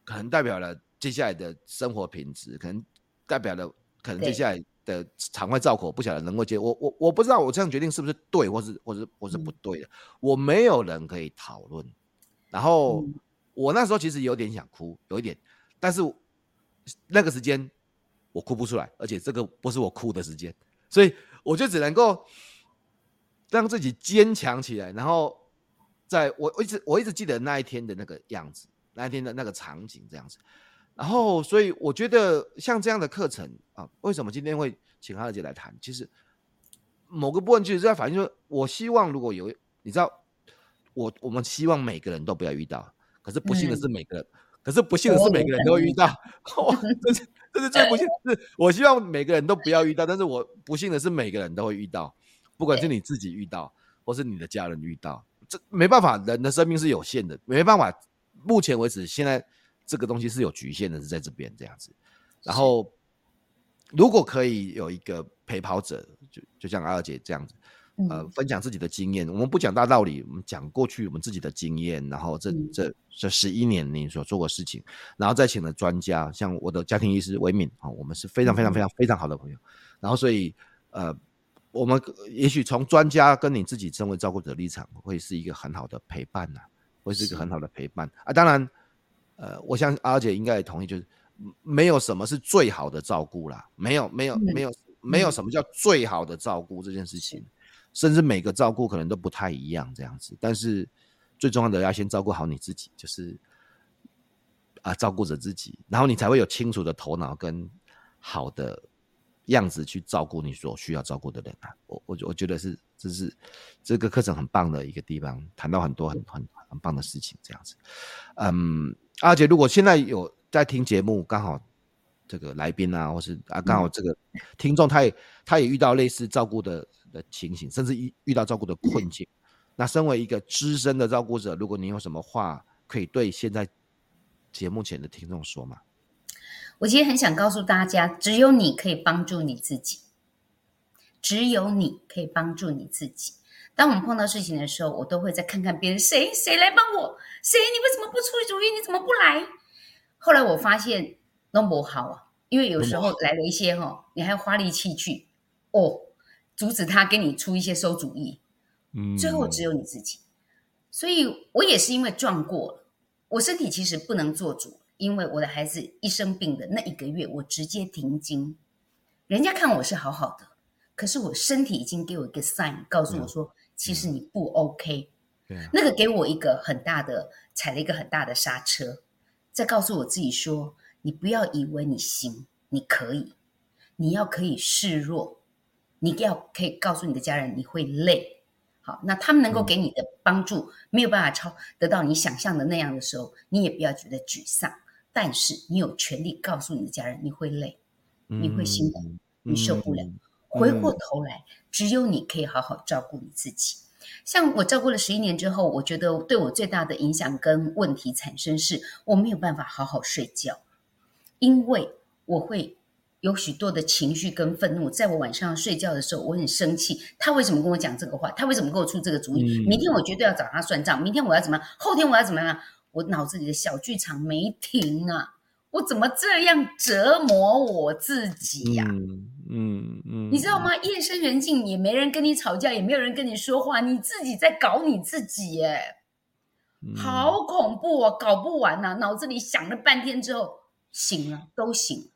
[SPEAKER 2] 可能代表了接下来的生活品质，可能代表了可能接下来的场外照顾，不晓得能够接我我我不知道我这样决定是不是对，或是或是或是不对的，嗯、我没有人可以讨论，然后。嗯我那时候其实有点想哭，有一点，但是那个时间我哭不出来，而且这个不是我哭的时间，所以我就只能够让自己坚强起来。然后在我我一直我一直记得那一天的那个样子，那一天的那个场景这样子。然后，所以我觉得像这样的课程啊，为什么今天会请哈儿姐来谈？其实某个部分就是在反映说，我希望如果有你知道，我我们希望每个人都不要遇到。可是不幸的是，每个人，嗯、可是不幸的是，每个人都会遇到。哇，这是这是最不幸的是，我希望每个人都不要遇到，但是我不幸的是，每个人都会遇到，不管是你自己遇到，或是你的家人遇到，这没办法，人的生命是有限的，没办法。目前为止，现在这个东西是有局限的，是在这边这样子。然后，如果可以有一个陪跑者，就就像阿二姐这样子。呃，分享自己的经验，我们不讲大道理，我们讲过去我们自己的经验，然后这这这十一年你所做过事情，然后再请了专家，像我的家庭医师维敏啊，我们是非常非常非常非常好的朋友，然后所以呃，我们也许从专家跟你自己身为照顾者的立场，会是一个很好的陪伴呐、啊，会是一个很好的陪伴。啊。当然，呃，我相信阿姐应该也同意，就是没有什么是最好的照顾啦，没有没有没有没有什么叫最好的照顾这件事情。甚至每个照顾可能都不太一样，这样子。但是最重要的要先照顾好你自己，就是啊，照顾着自己，然后你才会有清楚的头脑跟好的样子去照顾你所需要照顾的人啊。我我我觉得是这是这个课程很棒的一个地方，谈到很多很很很棒的事情，这样子。嗯，阿杰，如果现在有在听节目，刚好这个来宾啊，或是啊，刚好这个听众，他也他也遇到类似照顾的。的情形，甚至遇遇到照顾的困境，那身为一个资深的照顾者，如果你有什么话可以对现在节目前的听众说吗？
[SPEAKER 1] 我其实很想告诉大家，只有你可以帮助你自己，只有你可以帮助你自己。当我们碰到事情的时候，我都会再看看别人，谁谁来帮我？谁？你为什么不出主意？你怎么不来？后来我发现都不好啊，因为有时候来了一些哈，你还要花力气去哦。阻止他给你出一些馊主意，嗯，最后只有你自己。所以我也是因为撞过了，我身体其实不能做主，因为我的孩子一生病的那一个月，我直接停经。人家看我是好好的，可是我身体已经给我一个 sign，告诉我说，嗯、其实你不 OK。嗯，那个给我一个很大的踩了一个很大的刹车，再告诉我自己说，你不要以为你行，你可以，你要可以示弱。你要可以告诉你的家人，你会累，好，那他们能够给你的帮助、嗯、没有办法超得到你想象的那样的时候，你也不要觉得沮丧。但是你有权利告诉你的家人，你会累，你会辛苦，嗯、你受不了。嗯、回过头来，只有你可以好好照顾你自己。像我照顾了十一年之后，我觉得对我最大的影响跟问题产生是，我没有办法好好睡觉，因为我会。有许多的情绪跟愤怒，在我晚上睡觉的时候，我很生气。他为什么跟我讲这个话？他为什么给我出这个主意？嗯、明天我绝对要找他算账。明天我要怎么样？后天我要怎么样？我脑子里的小剧场没停啊！我怎么这样折磨我自己呀、啊？嗯嗯，嗯你知道吗？夜深人静，也没人跟你吵架，也没有人跟你说话，你自己在搞你自己耶，嗯、好恐怖哦，搞不完呐、啊！脑子里想了半天之后，醒了，都醒了。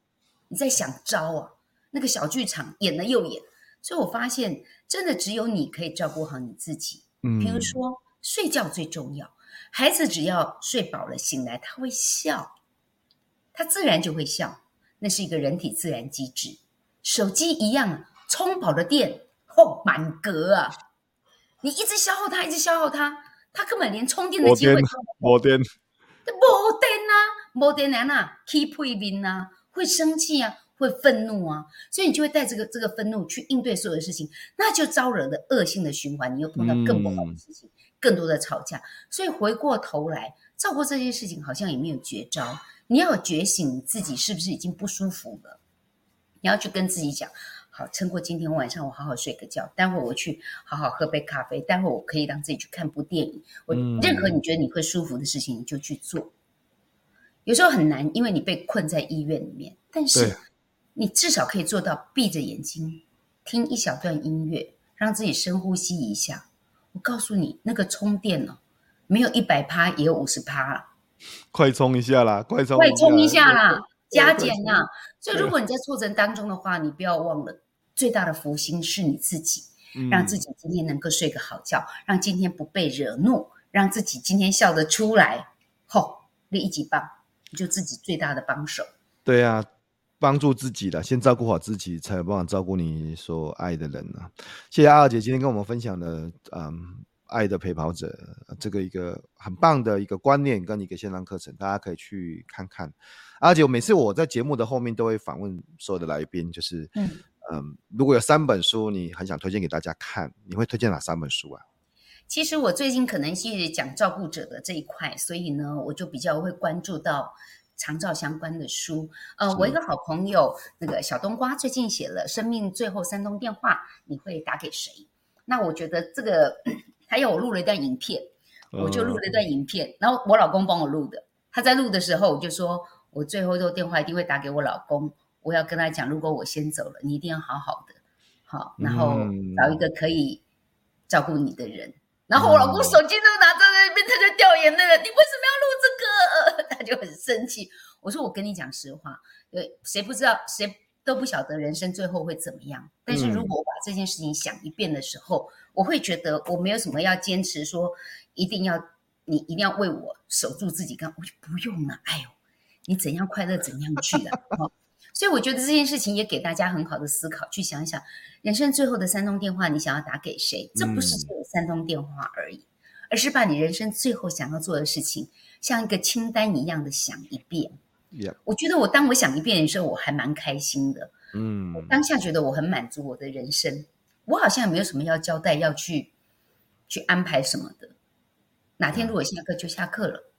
[SPEAKER 1] 你在想招啊？那个小剧场演了又演，所以我发现真的只有你可以照顾好你自己。嗯，比如说睡觉最重要，孩子只要睡饱了醒来，他会笑，他自然就会笑，那是一个人体自然机制。手机一样，充饱了电后满格啊，你一直消耗它，一直消耗它，它根本连充电的机会都没有。
[SPEAKER 2] 没电，
[SPEAKER 1] 没电啊，没电啊，那起屁面啊。会生气啊，会愤怒啊，所以你就会带这个这个愤怒去应对所有的事情，那就招惹的恶性的循环，你又碰到更不好的事情，嗯、更多的吵架。所以回过头来，照顾这些事情好像也没有绝招，你要觉醒，你自己是不是已经不舒服了？你要去跟自己讲，好，撑过今天晚上，我好好睡个觉。待会儿我去好好喝杯咖啡。待会儿我可以让自己去看部电影。我任何你觉得你会舒服的事情，你就去做。有时候很难，因为你被困在医院里面，但是你至少可以做到闭着眼睛听一小段音乐，让自己深呼吸一下。我告诉你，那个充电哦，没有一百趴也有五十趴了。
[SPEAKER 2] 快充一下啦！快充，
[SPEAKER 1] 快充一下啦！加减呐！所以如果你在挫折当中的话，你不要忘了，最大的福星是你自己，让自己今天能够睡个好觉，让今天不被惹怒，让自己今天笑得出来。吼，你一级棒！你就自己最大的帮手。
[SPEAKER 2] 对啊，帮助自己的，先照顾好自己，才有办法照顾你所爱的人啊！谢谢阿尔姐今天跟我们分享的，嗯。爱的陪跑者，这个一个很棒的一个观念跟一个线上课程，大家可以去看看。而且每次我在节目的后面都会访问所有的来宾，就是嗯嗯，如果有三本书你很想推荐给大家看，你会推荐哪三本书啊？
[SPEAKER 1] 其实我最近可能是讲照顾者的这一块，所以呢，我就比较会关注到长照相关的书。呃，我一个好朋友那个小冬瓜最近写了《生命最后三通电话》，你会打给谁？那我觉得这个。还有我录了一段影片，我就录了一段影片，然后我老公帮我录的。他在录的时候，我就说我最后这个电话一定会打给我老公，我要跟他讲，如果我先走了，你一定要好好的，好，然后找一个可以照顾你的人。然后我老公手机都拿在那边，他就掉眼泪了。你为什么要录这个？他就很生气。我说我跟你讲实话，对，谁不知道谁。都不晓得人生最后会怎么样，但是如果我把这件事情想一遍的时候，嗯、我会觉得我没有什么要坚持说一定要你一定要为我守住自己，干我就不用了。哎呦，你怎样快乐怎样去啊！所以我觉得这件事情也给大家很好的思考，去想想人生最后的三通电话，你想要打给谁？这不是只有三通电话而已，而是把你人生最后想要做的事情，像一个清单一样的想一遍。Yeah. 我觉得我当我想一遍的时候，我还蛮开心的。嗯，我当下觉得我很满足我的人生，我好像也没有什么要交代，要去去安排什么的。哪天如果下课就下课了，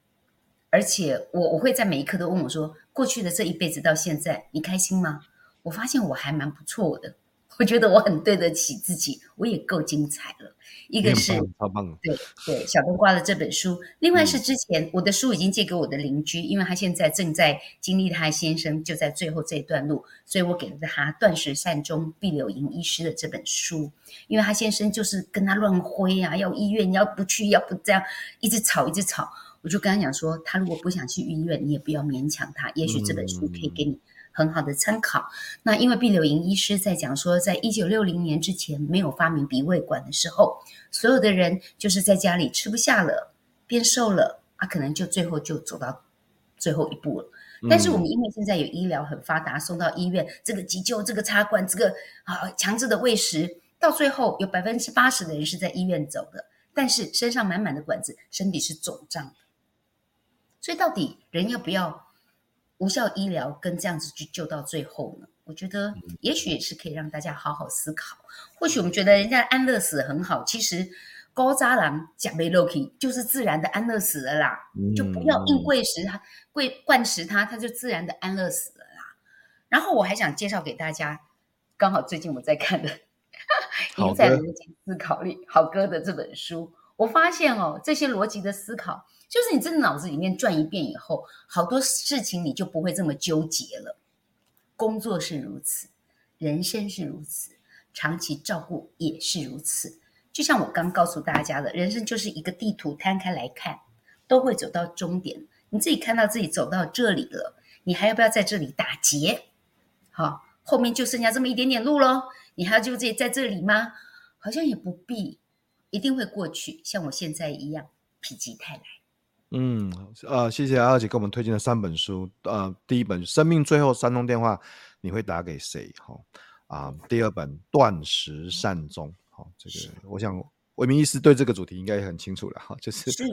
[SPEAKER 1] 而且我我会在每一刻都问我说：过去的这一辈子到现在，你开心吗？我发现我还蛮不错的。我觉得我很对得起自己，我也够精彩了。一个是
[SPEAKER 2] 超棒，
[SPEAKER 1] 对对，小冬瓜的这本书。另外是之前我的书已经借给我的邻居，因为他现在正在经历他先生就在最后这一段路，所以我给了他断食善终必柳营医师的这本书。因为他先生就是跟他乱挥啊，要医院，你要不去，要不这样，一直吵，一直吵。我就跟他讲说，他如果不想去医院，你也不要勉强他，也许这本书可以给你。很好的参考。那因为毕柳莹医师在讲说，在一九六零年之前没有发明鼻胃管的时候，所有的人就是在家里吃不下了，变瘦了，啊，可能就最后就走到最后一步了。但是我们因为现在有医疗很发达，送到医院，这个急救，这个插管，这个啊强制的喂食，到最后有百分之八十的人是在医院走的，但是身上满满的管子，身体是肿胀的。所以到底人要不要？无效医疗跟这样子去救到最后呢？我觉得也许也是可以让大家好好思考。或许我们觉得人家安乐死很好，其实高渣郎讲没 Loki 就是自然的安乐死了啦，就不要硬喂食它，喂灌食它，它就自然的安乐死了啦。然后我还想介绍给大家，刚好最近我在看的《赢在逻辑思考力》好哥的这本书，我发现哦，这些逻辑的思考。就是你真的脑子里面转一遍以后，好多事情你就不会这么纠结了。工作是如此，人生是如此，长期照顾也是如此。就像我刚告诉大家的，人生就是一个地图，摊开来看，都会走到终点。你自己看到自己走到这里了，你还要不要在这里打结？好，后面就剩下这么一点点路喽，你还要就自己在这里吗？好像也不必，一定会过去，像我现在一样，否极泰来。
[SPEAKER 2] 嗯，呃，谢谢阿二姐给我们推荐的三本书。呃，第一本《生命最后三通电话》，你会打给谁？哈、哦、啊、呃，第二本《断食善终》。好、哦，这个我想伟民医师对这个主题应该也很清楚了哈，就是，是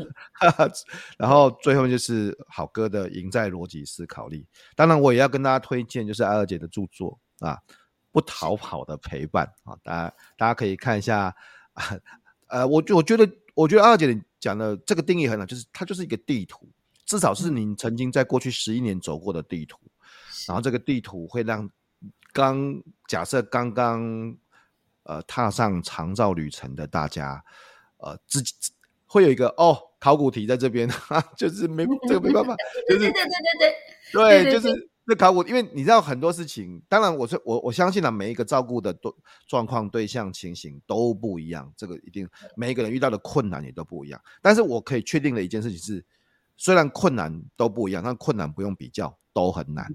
[SPEAKER 2] 然后最后就是好哥的《赢在逻辑思考力》。当然，我也要跟大家推荐，就是阿二姐的著作啊，《不逃跑的陪伴》啊，大家大家可以看一下。呃，我我觉得，我觉得二姐你。讲的这个定义很好，就是它就是一个地图，至少是你曾经在过去十一年走过的地图，然后这个地图会让刚假设刚刚呃踏上长照旅程的大家，呃自己会有一个哦考古题在这边，就是没这个没办法，就是对对对对对，对就是。那考古，因为你知道很多事情，当然我是我我相信呢，每一个照顾的状状况、对象、情形都不一样，这个一定每一个人遇到的困难也都不一样。但是我可以确定的一件事情是，虽然困难都不一样，但困难不用比较，都很难，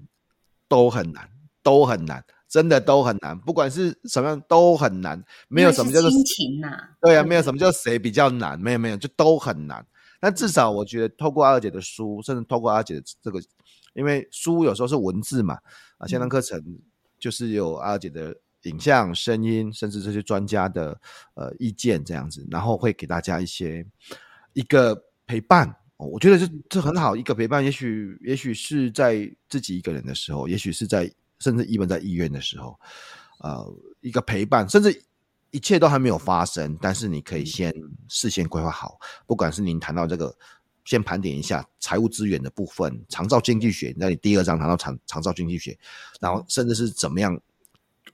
[SPEAKER 2] 都很难，都很难，真的都很难。不管是什么样都很难，没有什么叫做亲情呐，对啊，没有什么叫谁比较难，没有没有，就都很难。但至少我觉得，透过阿二姐的书，甚至透过阿二姐的这个。因为书有时候是文字嘛，啊，线上课程就是有阿姐的影像、声音，甚至这些专家的呃意见这样子，然后会给大家一些一个陪伴，哦，我觉得这这很好，一个陪伴。也许也许是在自己一个人的时候，也许是在甚至一本在医院的时候，呃，一个陪伴，甚至一切都还没有发生，但是你可以先事先规划好，不管是您谈到这个。先盘点一下财务资源的部分，长照经济学，那你第二章谈到长长照经济学，然后甚至是怎么样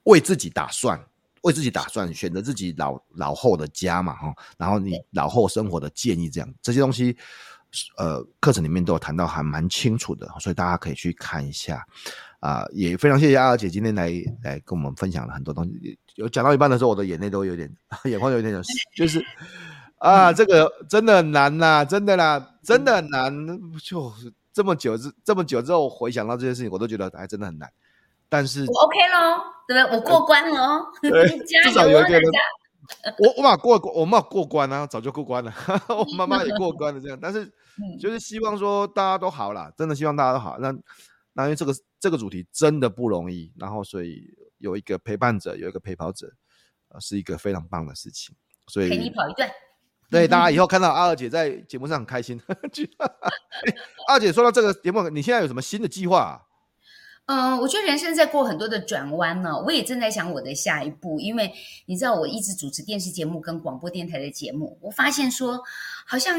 [SPEAKER 2] 为自己打算，为自己打算，选择自己老老后的家嘛，哈，然后你老后生活的建议，这样这些东西，呃，课程里面都有谈到，还蛮清楚的，所以大家可以去看一下，啊、呃，也非常谢谢阿二姐今天来来跟我们分享了很多东西，有讲到一半的时候，我的眼泪都有点，眼眶有点就是。啊，这个真的很难呐、啊，真的啦，真的很难。就这么久之这么久之后，回想到这件事情，我都觉得还真的很难。但是
[SPEAKER 1] 我 OK 喽，对不对？我过关了，
[SPEAKER 2] 对，至少有一点。我我嘛过我嘛过关啊，早就过关了。我妈妈也过关了，这样。但是就是希望说大家都好啦，真的希望大家都好。那那因为这个这个主题真的不容易，然后所以有一个陪伴者，有一个陪跑者，呃，是一个非常棒的事情。所以陪你跑一段。对，大家以后看到阿二姐在节目上很开心。阿二姐说到这个节目，你现在有什么新的计划啊？
[SPEAKER 1] 嗯，我觉得人生在过很多的转弯呢。我也正在想我的下一步，因为你知道，我一直主持电视节目跟广播电台的节目，我发现说，好像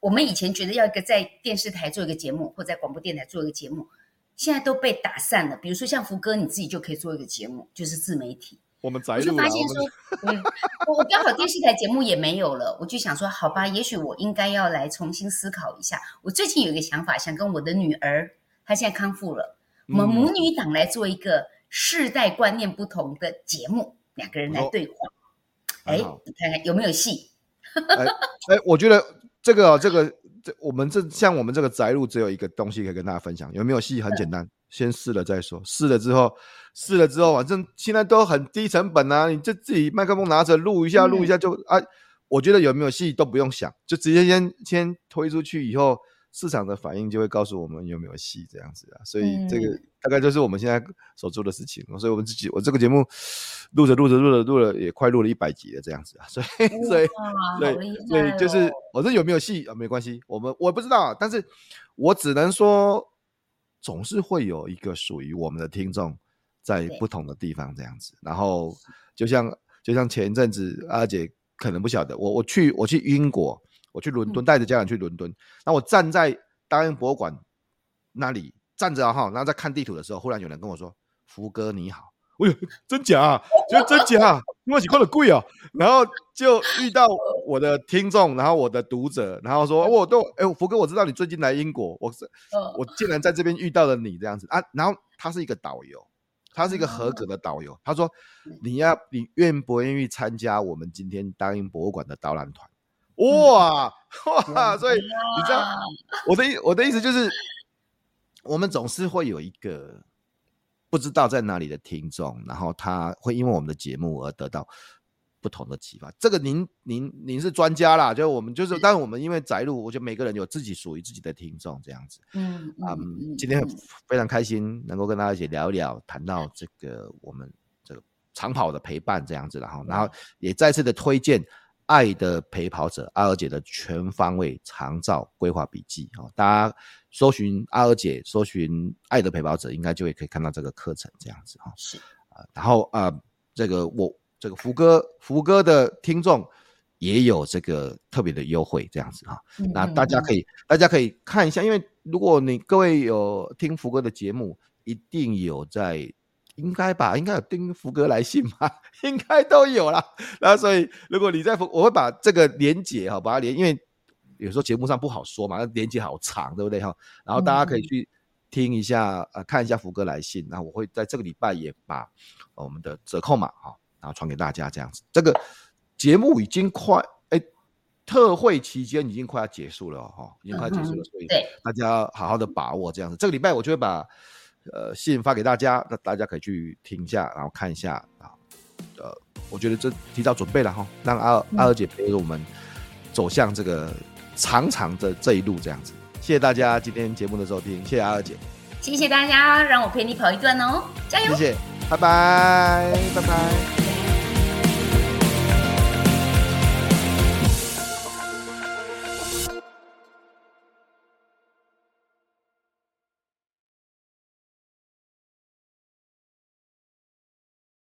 [SPEAKER 1] 我们以前觉得要一个在电视台做一个节目，或在广播电台做一个节目，现在都被打散了。比如说像福哥，你自己就可以做一个节目，就是自媒体。
[SPEAKER 2] 我们宅
[SPEAKER 1] 我就发现说，嗯，我刚好电视台节目也没有了，我就想说，好吧，也许我应该要来重新思考一下。我最近有一个想法，想跟我的女儿，她现在康复了，我们母女档来做一个世代观念不同的节目，两个人来对话。哎，你看看有没有戏？
[SPEAKER 2] 哎，哎，我觉得这个这个这我们这像我们这个宅录只有一个东西可以跟大家分享，有没有戏？很简单。先试了再说，试了之后，试了之后，反正现在都很低成本啊，你就自己麦克风拿着录一下，录一下就啊，我觉得有没有戏都不用想，就直接先先推出去，以后市场的反应就会告诉我们有没有戏这样子啊，所以这个大概就是我们现在所做的事情，所以我们自己我这个节目录着录着录着录了也快录了一百集了这样子啊，所以所以所以所以就是我这有没有戏啊，没关系，我们我不知道，但是我只能说。总是会有一个属于我们的听众，在不同的地方这样子。然后就像就像前一阵子阿姐可能不晓得，我我去我去英国，我去伦敦带着家人去伦敦，那我站在大英博物馆那里站着哈，然后在看地图的时候，忽然有人跟我说：“福哥你好。”哎呦，真假啊？就真假？啊因为几块的贵啊。然后就遇到我的听众，然后我的读者，然后说，我都哎，福哥，我知道你最近来英国，我是我竟然在这边遇到了你这样子啊。然后他是一个导游，他是一个合格的导游。他说，你要你愿不愿意参加我们今天大英博物馆的导览团？哇哇！所以你知道我的意我的意思就是，我们总是会有一个。不知道在哪里的听众，然后他会因为我们的节目而得到不同的启发。这个您您您是专家啦，就我们就是，但是我们因为宅录，我觉得每个人有自己属于自己的听众这样子。嗯嗯，今天非常开心能够跟大家一起聊一聊，谈到这个我们这个长跑的陪伴这样子，然后然后也再次的推荐。爱的陪跑者，阿二姐的全方位长照规划笔记啊！大家搜寻阿二姐，搜寻爱的陪跑者，应该就会可以看到这个课程这样子哈。是啊，然后啊，这个我这个福哥福哥的听众也有这个特别的优惠，这样子哈。
[SPEAKER 1] 嗯、
[SPEAKER 2] 那大家可以，大家可以看一下，因为如果你各位有听福哥的节目，一定有在，应该吧，应该有丁福哥来信吧，应该都有啦。那所以如果你在福，我会把这个连结哈，把它连，因为有时候节目上不好说嘛，那连结好长，对不对哈？然后大家可以去听一下，呃，看一下福哥来信，然后我会在这个礼拜也把我们的折扣码哈。然后传给大家这样子，这个节目已经快哎，特惠期间已经快要结束了哈，已经快要结束了，所以大家好好的把握这样子。这个礼拜我就会把呃信发给大家，那大家可以去听一下，然后看一下啊，呃，我觉得这提早准备了哈，让阿阿二姐陪着我们走向这个长长的这一路这样子。谢谢大家今天节目的收听，谢谢阿二姐，
[SPEAKER 1] 谢谢大家让我陪你跑一段哦，加油，
[SPEAKER 2] 谢谢，拜拜，拜拜。